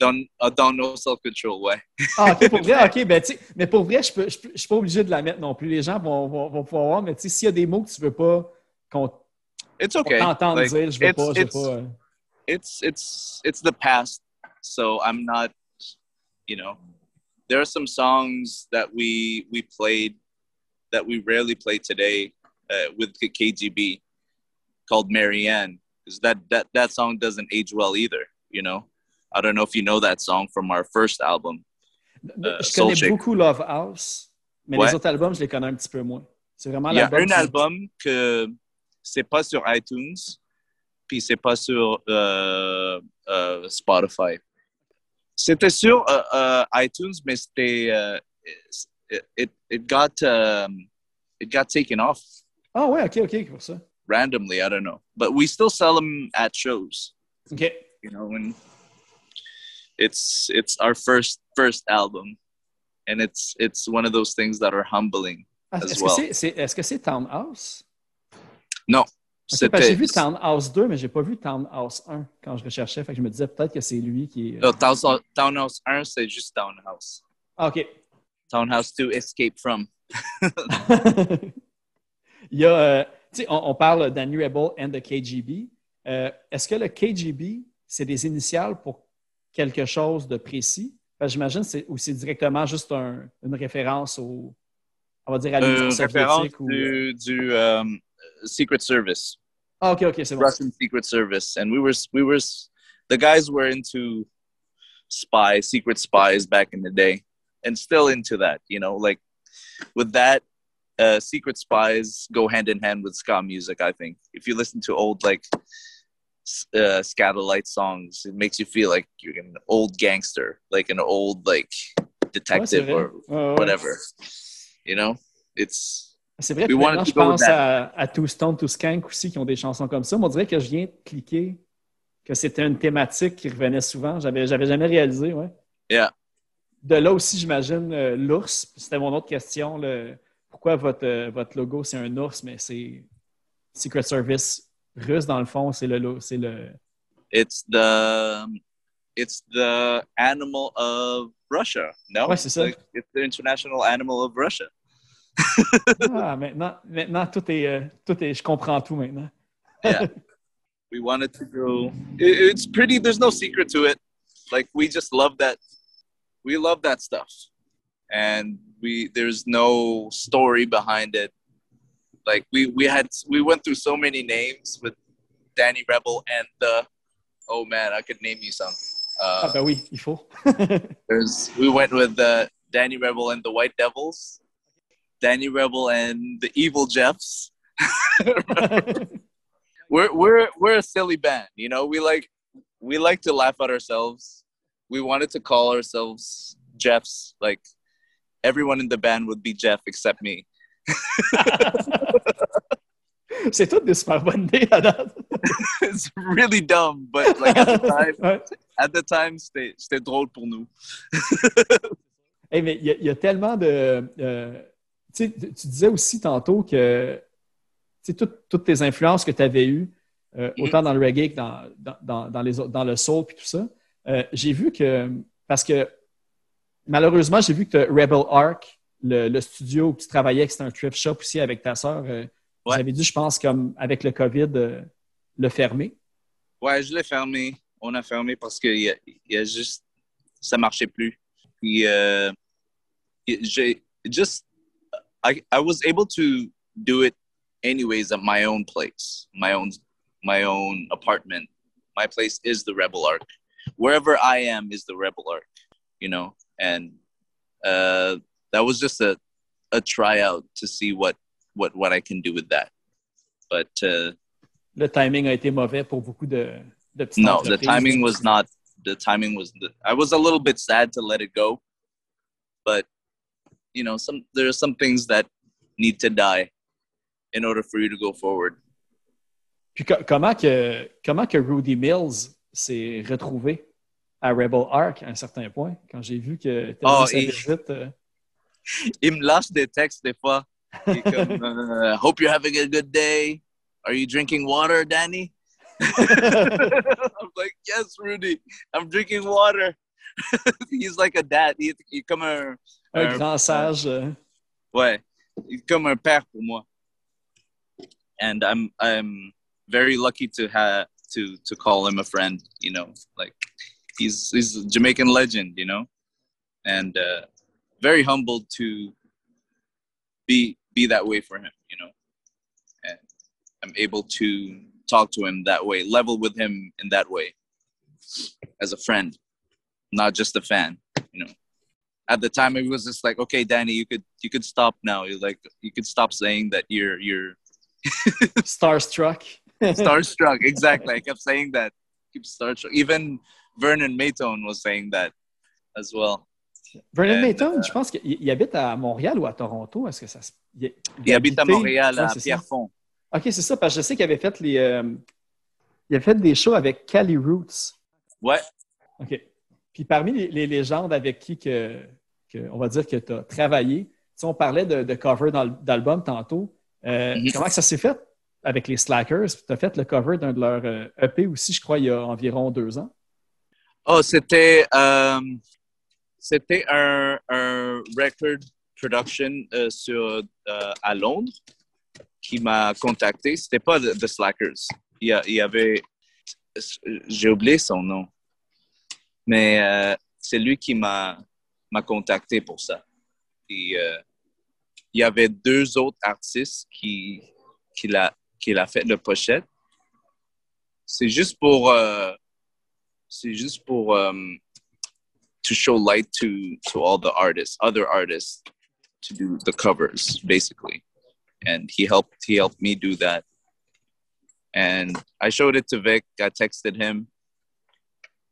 [SPEAKER 3] euh?
[SPEAKER 2] don't uh, don't no self control way.
[SPEAKER 3] Ah, OK, pour vrai, OK. Ben, mais pour vrai, je ne je, peux- je suis pas obligé de la mettre non plus. Les gens vont, vont, vont pouvoir voir, mais tu sais, s'il y a des mots que tu veux pas qu'on
[SPEAKER 2] It's okay.
[SPEAKER 3] t'entende
[SPEAKER 2] Like,
[SPEAKER 3] dire, je veux
[SPEAKER 2] it's-
[SPEAKER 3] pas, je veux
[SPEAKER 2] it's-
[SPEAKER 3] pas. euh.
[SPEAKER 2] it's it's it's the past so i'm not you know there are some songs that we we played that we rarely play today uh, with kgb called marianne because that that that song doesn't age well either you know i don't know if you know that song from our first album euh,
[SPEAKER 3] je
[SPEAKER 2] Soul
[SPEAKER 3] connais beaucoup Love House, mais
[SPEAKER 2] Ouais.
[SPEAKER 3] les autres albums, je les connais un petit peu moins. C'est vraiment
[SPEAKER 2] il y a un
[SPEAKER 3] qui-
[SPEAKER 2] album que c'est pas sur iTunes puis c'est pas sur euh, uh, Spotify. C'était sur uh, uh, iTunes, mais c'était uh, it, it got um, it got taken off
[SPEAKER 3] Ah ouais, ok, ok, pour ça.
[SPEAKER 2] randomly. I don't know, but we still sell them at shows.
[SPEAKER 3] Ok.
[SPEAKER 2] You know, when it's it's our first first album, and it's it's one of those things that are humbling.
[SPEAKER 3] Ah,
[SPEAKER 2] As
[SPEAKER 3] Est-ce
[SPEAKER 2] well.
[SPEAKER 3] que c'est est-ce que c'est Townhouse?
[SPEAKER 2] No,
[SPEAKER 3] Ok, parce que j'ai vu Townhouse 2, mais j'ai pas vu Townhouse 1 quand je recherchais. Fait que je me disais peut-être que c'est lui qui est.
[SPEAKER 2] no, Townhouse Townhouse 1, c'est juste Townhouse.
[SPEAKER 3] Ah, ok.
[SPEAKER 2] Townhouse 2, Escape from.
[SPEAKER 3] Il y a, euh, tu sais, on, on parle and the KGB. Euh, Est-ce que le KGB, c'est des initiales pour quelque chose de précis? J'imagine c'est c'est directement juste un- une référence au, on va dire, à l'Union
[SPEAKER 2] Euh,
[SPEAKER 3] soviétique. Ou...
[SPEAKER 2] du, du um, Secret Service.
[SPEAKER 3] Ah, ok, ok, c'est bon.
[SPEAKER 2] Russian Secret Service, and we were we were the guys were into spies, secret spies back in the day, and still into that. You know, like with that, uh, secret spies go hand in hand with ska music. I think if you listen to old like uh, Scatterlight songs, it makes you feel like you're an old gangster, like an old like detective or
[SPEAKER 3] ouais.
[SPEAKER 2] whatever. You know, it's
[SPEAKER 3] C'est vrai
[SPEAKER 2] We
[SPEAKER 3] maintenant, je pense à, à Two Stone, Two Skank aussi, qui ont des chansons comme ça. Mais on dirait que je viens de cliquer que c'était une thématique qui revenait souvent. J'avais, j'avais jamais réalisé, ouais.
[SPEAKER 2] Yeah.
[SPEAKER 3] De là aussi, j'imagine, euh, l'ours. C'était mon autre question. le- pourquoi votre, euh, votre logo, c'est un ours, mais c'est Secret Service russe, dans le fond, c'est le, c'est le...
[SPEAKER 2] it's the it's the animal of Russia. No,
[SPEAKER 3] Ouais, c'est ça.
[SPEAKER 2] Like, it's the international animal of Russia.
[SPEAKER 3] Ah, maintenant, maintenant tout, est, euh, tout est... Je comprends tout maintenant.
[SPEAKER 2] Yeah, we wanted to go. it- it's pretty. There's no secret to it. Like we just love that. We love that stuff, and we there's no story behind it. Like we we had we went through so many names with Danny Rebel and the. Oh man, I could name you some.
[SPEAKER 3] Ah,
[SPEAKER 2] Uh,
[SPEAKER 3] ben oui, il faut.
[SPEAKER 2] There's we went with the Danny Rebel and the White Devils, Danny Rebel and the Evil Jeffs. we're we're we're a silly band, you know. We like we like to laugh at ourselves. We wanted to call ourselves Jeffs. Like everyone in the band would be Jeff except me.
[SPEAKER 3] c'est toutes des super bonnes idées à date.
[SPEAKER 2] it's really dumb, but like at the time,
[SPEAKER 3] Ouais.
[SPEAKER 2] at the time, c'était drôle pour nous.
[SPEAKER 3] Hey, mais il y, a- il y a tellement de. euh, tu sais, tu tu disais aussi tantôt que toutes, tes influences que tu avais eues, euh,
[SPEAKER 2] Mhm.
[SPEAKER 3] autant dans le reggae que dans, dans, dans, les, autres- dans le soul et tout ça, euh, j'ai vu que. Parce que malheureusement, j'ai vu que Rebel Arc, le, le studio où tu travaillais, que c'était un thrift shop aussi avec ta sœur, euh, vous avez dû, je pense, comme avec le COVID, euh, le fermer?
[SPEAKER 2] Ouais, je l'ai fermé. On a fermé parce que y a, y a juste ça marchait plus. Puis euh, j'ai just I I was able to do it anyways at my own place, my own my own apartment. My place is the Rebel Arc. Wherever I am is the Rebel Arc, you know? And uh, that was just a a tryout to see what what what I can do with that. But uh,
[SPEAKER 3] Le timing a été mauvais pour beaucoup de, de petites
[SPEAKER 2] no the timing was not the timing was the, i was a little bit sad to let it go but you know some there are some things that need to die in order for you to go forward
[SPEAKER 3] Puis co- comment que, comment que Rudy Mills s'est retrouvé à Rebel Arc à un certain point, quand j'ai vu que tu
[SPEAKER 2] Oh, et-
[SPEAKER 3] visite. euh,
[SPEAKER 2] il me lâche des textes des fois comme, uh, hope you're having a good day are you drinking water danny i'm like yes rudy i'm drinking water he's like a dad il est comme un
[SPEAKER 3] un
[SPEAKER 2] un-
[SPEAKER 3] grand sage. euh,
[SPEAKER 2] Ouais, il est comme un père pour moi. And I'm I'm very lucky to have to to call him a friend. You know, like he's he's a Jamaican legend. You know, and uh, very humbled to be be that way for him. You know, and I'm able to talk to him that way, level with him in that way, as a friend, not just a fan. You know at the time it was just like okay danny you could you could stop now you like you could stop saying that you're you're
[SPEAKER 3] Starstruck.
[SPEAKER 2] starstruck exactly i kept saying that keep starstruck. Even Vernon Maytone was saying that as well.
[SPEAKER 3] Vernon Mayton,
[SPEAKER 2] euh,
[SPEAKER 3] je pense qu'il il habite à Montréal ou à Toronto. Est-ce que ça se. Il,
[SPEAKER 2] Il habite à Montréal, à
[SPEAKER 3] ça.
[SPEAKER 2] Pierrefonds.
[SPEAKER 3] Ok, c'est ça, parce que je sais qu'il avait fait les. euh, il avait fait des shows avec Cali Roots.
[SPEAKER 2] Ouais.
[SPEAKER 3] OK. Puis parmi les, les légendes avec qui que, que- on va dire que tu as travaillé, sais, on parlait de, de cover d'album tantôt. Euh,
[SPEAKER 2] Mhm.
[SPEAKER 3] Comment que ça s'est fait avec les Slackers? Tu as fait le cover d'un de leurs EP aussi, je crois, il y a environ deux ans.
[SPEAKER 2] Oh, c'était euh, c'était un, un record production euh, sur euh, à Londres qui m'a contacté. C'était pas The, Slackers. Il y, avait j'ai oublié son nom, mais euh, c'est lui qui m'a contacté pour ça. Et, il y avait deux autres artistes qui qui l'a qui fait le pochette. C'est juste pour c'est juste pour to show light to to all the artists, other artists, to do the covers basically, and he helped he helped me do that. And I showed it to Vic. I texted him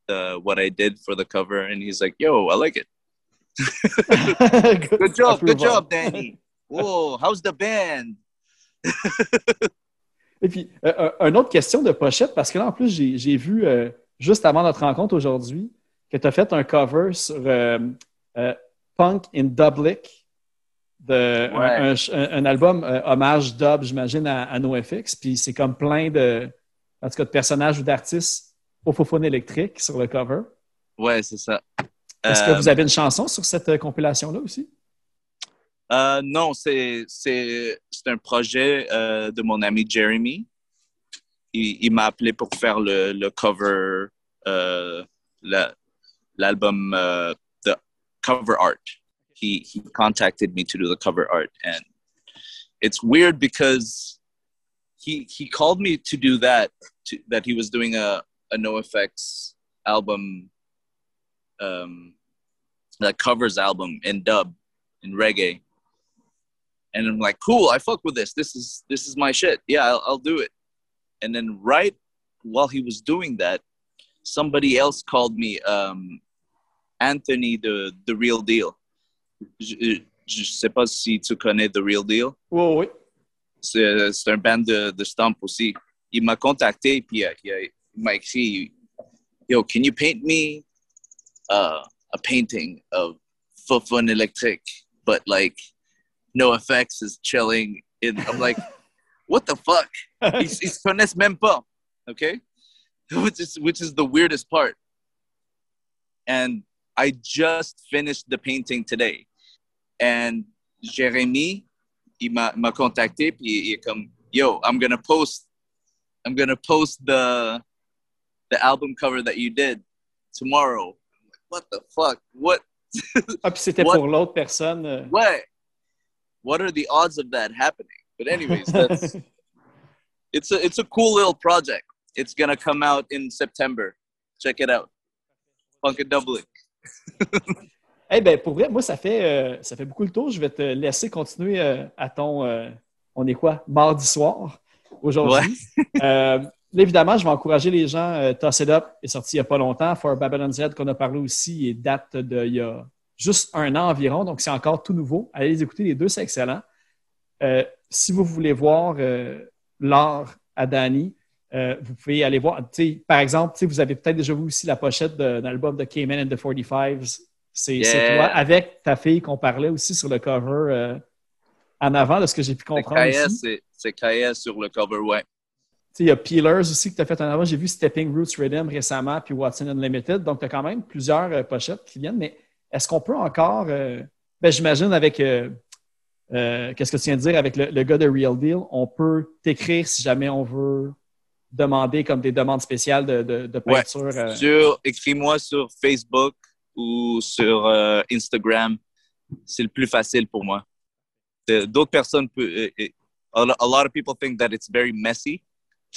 [SPEAKER 2] the what I did for the cover, and he's like, "Yo, I like it. Good job, good job, Danny. Whoa, how's the band?
[SPEAKER 3] Et puis, euh, euh, une autre question de pochette, parce que là, en plus, j'ai j'ai vu, euh, juste avant notre rencontre aujourd'hui, que tu as fait un cover sur euh, euh, Punk in Dublic, de,
[SPEAKER 2] Ouais.
[SPEAKER 3] un, un- un album euh, hommage dub, j'imagine, à, à NoFX. Puis c'est comme plein de, en tout cas, de personnages ou d'artistes au faux électrique sur le cover.
[SPEAKER 2] Ouais, c'est ça.
[SPEAKER 3] Est-ce que vous avez une chanson sur cette compilation-là aussi?
[SPEAKER 2] Non, c'est, c'est, c'est un projet de mon ami Jeremy. Il, il m'a appelé pour faire le, le cover, la- l'album, euh, the cover art. He, he contacted me to do the cover art. And it's weird because he, he called me to do that, to, that he was doing a, a no effects album, um, that covers album in dub, in reggae and I'm like, cool, I fuck with this. This is this is my shit. Yeah, I'll, I'll do it. And then right while he was doing that, somebody else called me um, Anthony the the real deal. Je, je sais pas si tu connais the real deal.
[SPEAKER 3] Oui, oui.
[SPEAKER 2] C'est c'est un band de, de stomp aussi. Il m'a contacté puis euh, il, il m'a écrit, yo, can you paint me uh, a painting of Fufun Electric, but like no effects is chilling in I'm like, what the fuck? Ils, ils se connaissent même pas. Okay? Which is which is the weirdest part. And I just finished the painting today. And Jérémy, il m'a, contacté, puis il est comme, yo, I'm gonna post, I'm gonna post the, the album cover that you did tomorrow. I'm like, what the fuck? What,
[SPEAKER 3] Ah, puis c'était pour l'autre personne. euh,
[SPEAKER 2] what? What are the odds of that happening? But anyways, that's, it's a, it's a cool little project. It's gonna come out in September. Check it out. Punk and.
[SPEAKER 3] Eh bien, pour vrai, moi, ça fait, euh, ça fait beaucoup le tour. Je vais te laisser continuer euh, à ton. euh, on est quoi? Mardi soir, aujourd'hui. Évidemment, je vais encourager les gens. Toss It Up est sorti il n'y a pas longtemps. For Babylon Z, qu'on a parlé aussi, il date de il y a juste un an environ. Donc, c'est encore tout nouveau. Allez les écouter, les deux, c'est excellent. Si vous voulez voir l'art à Danny, euh, vous pouvez aller voir. Par exemple, vous avez peut-être déjà vu aussi la pochette d'un album de Cayman and the 45s. C'est
[SPEAKER 2] Yeah.
[SPEAKER 3] toi avec ta fille qu'on parlait aussi sur le cover euh, en avant de ce que j'ai pu comprendre.
[SPEAKER 2] C'est, Kaya sur le cover, ouais.
[SPEAKER 3] Il y a Peelers aussi que tu as fait en avant. J'ai vu Stepping Roots Rhythm récemment, puis Watson Unlimited. Donc, tu as quand même plusieurs euh, pochettes qui viennent. Mais est-ce qu'on peut encore, ben, j'imagine avec, qu'est-ce que tu viens de dire, avec le, le gars de Real Deal, on peut t'écrire si jamais on veut demander comme des demandes spéciales de, de, de
[SPEAKER 2] Ouais.
[SPEAKER 3] peinture. euh.
[SPEAKER 2] Sur, écris-moi sur Facebook ou sur euh, Instagram. C'est le plus facile pour moi. D'autres personnes, peut- euh, euh, a lo- a lot of people think that it's very messy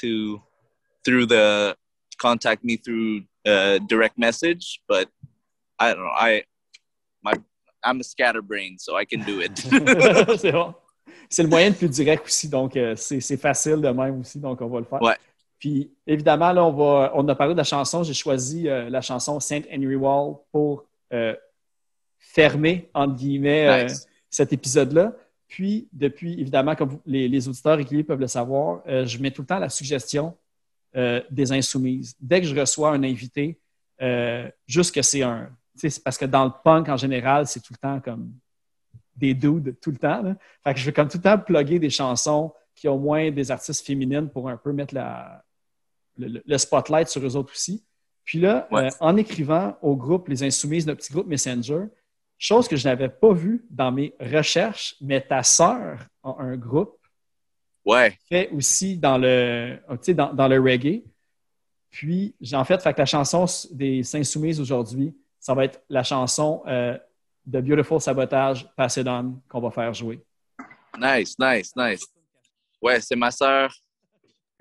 [SPEAKER 2] to through the contact me through uh, direct message, but I don't know. I my I'm a scatterbrain, so I can do it.
[SPEAKER 3] c'est bon. C'est le moyen le plus direct aussi, donc euh, c'est c'est facile de même aussi, donc on va le faire.
[SPEAKER 2] Ouais.
[SPEAKER 3] Puis évidemment, là, on, va, on a parlé de la chanson. J'ai choisi euh, la chanson Saint Henry Wall pour euh, fermer, entre guillemets, euh, cet épisode-là. Puis, depuis, évidemment, comme vous- les, les auditeurs réguliers peuvent le savoir, je mets tout le temps la suggestion des insoumises. Dès que je reçois un invité, juste que c'est un. parce que dans le punk, en général, c'est tout le temps comme des dudes, tout le temps. là. Fait que je vais comme tout le temps plugger des chansons qui ont au moins des artistes féminines pour un peu mettre la, le, spotlight sur eux autres aussi. Puis là,
[SPEAKER 1] Ouais.
[SPEAKER 3] euh, en écrivant au groupe Les Insoumises, notre petit groupe Messenger, chose que je n'avais pas vue dans mes recherches, mais ta sœur a un groupe
[SPEAKER 1] Ouais.
[SPEAKER 3] fait aussi dans le, dans, dans le reggae. Puis, j'ai en fait, fait que la chanson des Insoumises aujourd'hui, ça va être la chanson euh, de Beautiful Sabotage, Pass It On, qu'on va faire jouer.
[SPEAKER 1] Nice, nice, nice. Ouais, c'est ma sœur.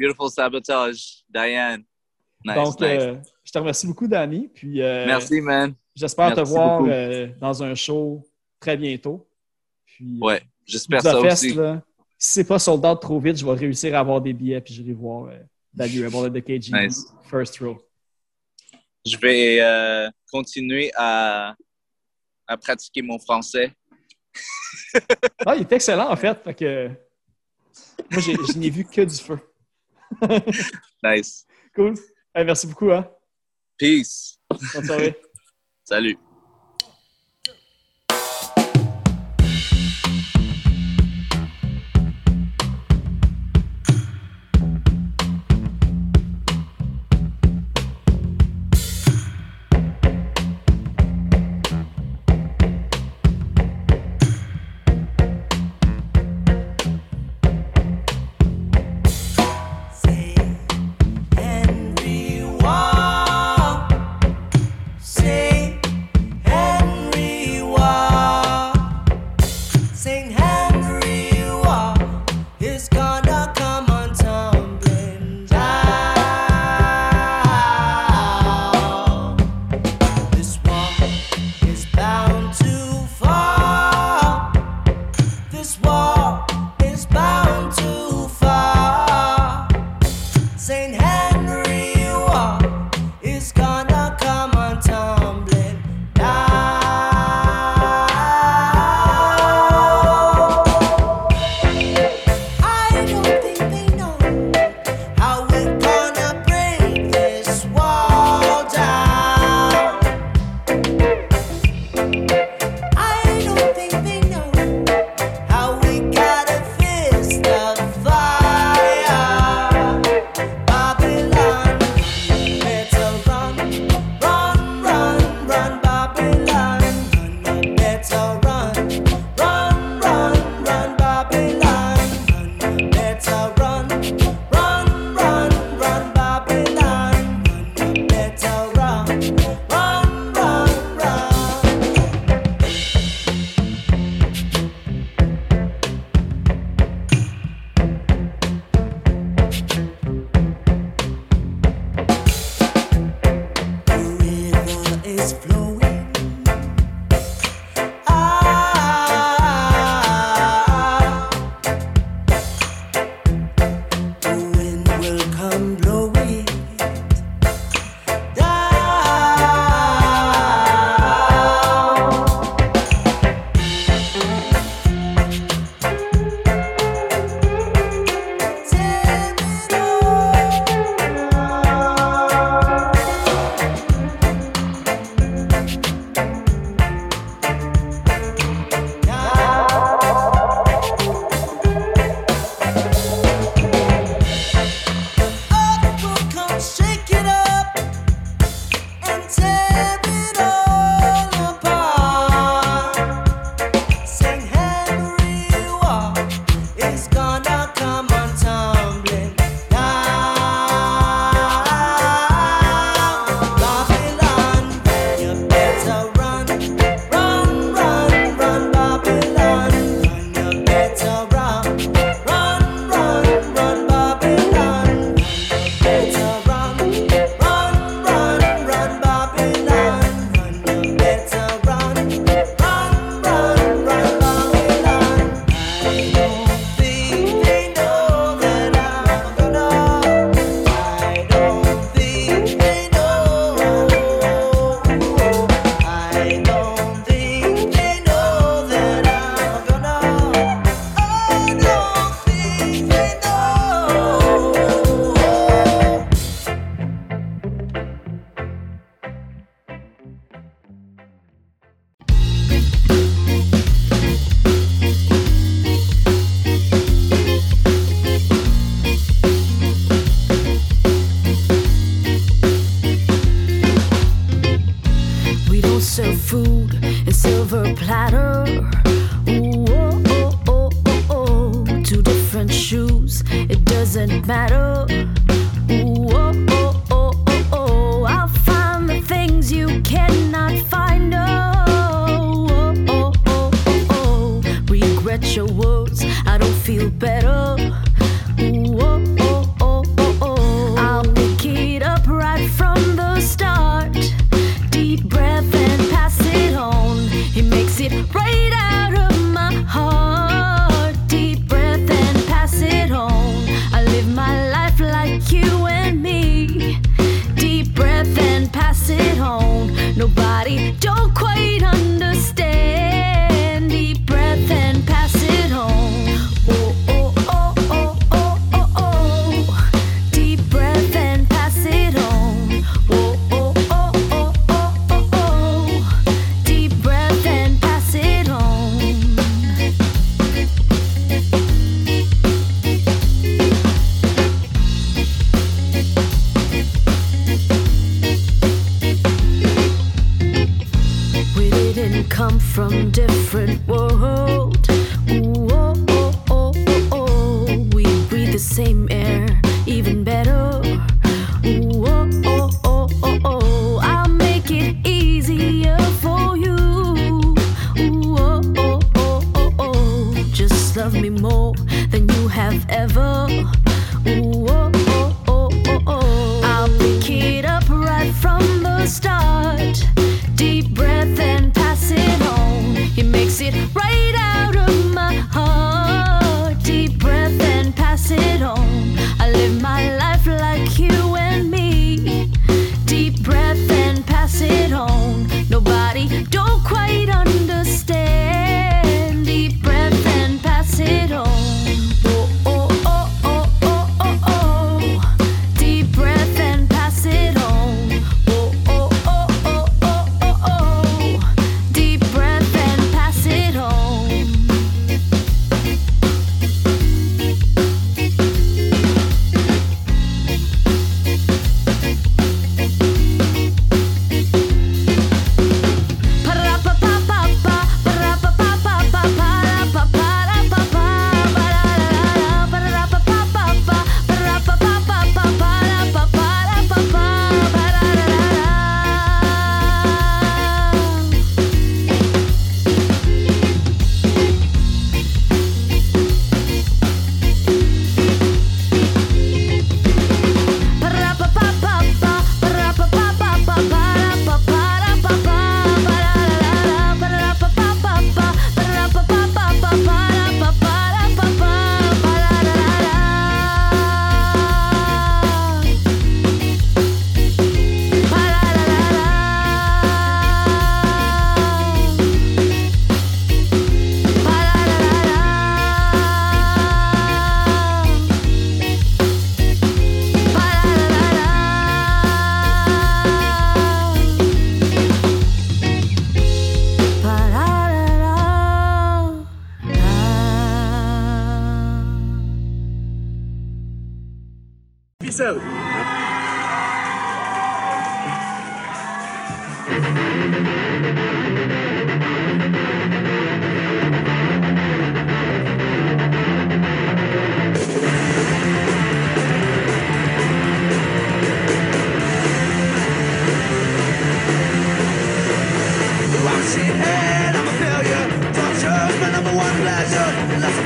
[SPEAKER 1] Beautiful Sabotage, Diane. Nice,
[SPEAKER 3] Donc,
[SPEAKER 1] nice.
[SPEAKER 3] euh, je te remercie beaucoup, Danny. Puis, euh,
[SPEAKER 1] Merci, man.
[SPEAKER 3] j'espère te voir euh, dans un show très bientôt. Puis,
[SPEAKER 1] Ouais, j'espère ça
[SPEAKER 3] Fest,
[SPEAKER 1] aussi.
[SPEAKER 3] là, si c'est pas sold out trop vite, je vais réussir à avoir des billets puis je vais voir Rebel de KG
[SPEAKER 1] Nice.
[SPEAKER 3] First Row.
[SPEAKER 1] Je vais continuer à, à pratiquer mon français.
[SPEAKER 3] Ah, il est excellent, en fait. Fait que, moi, je n'ai vu que du feu.
[SPEAKER 1] Nice.
[SPEAKER 3] Cool. Hey, merci beaucoup. Hein?
[SPEAKER 1] Peace.
[SPEAKER 3] Bonne soirée.
[SPEAKER 1] Salut.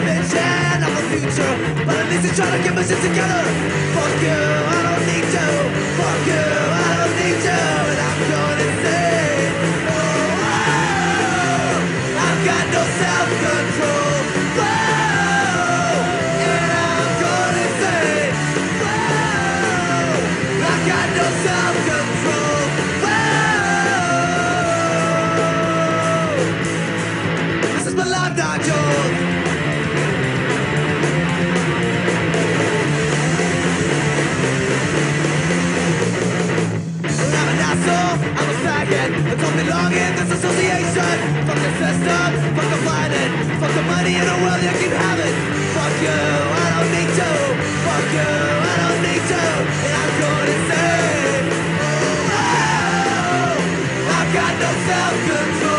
[SPEAKER 1] vision of the future But at least I try to get my shit together. Fuck you, I don't need to. Fuck you, I don't need to. And I'm going insane association Fuck the system, fuck the planet Fuck the money in a world you keep having. Fuck you, I don't need to. Fuck you, I don't need to. And I'm going insane oh, I've got no self-control.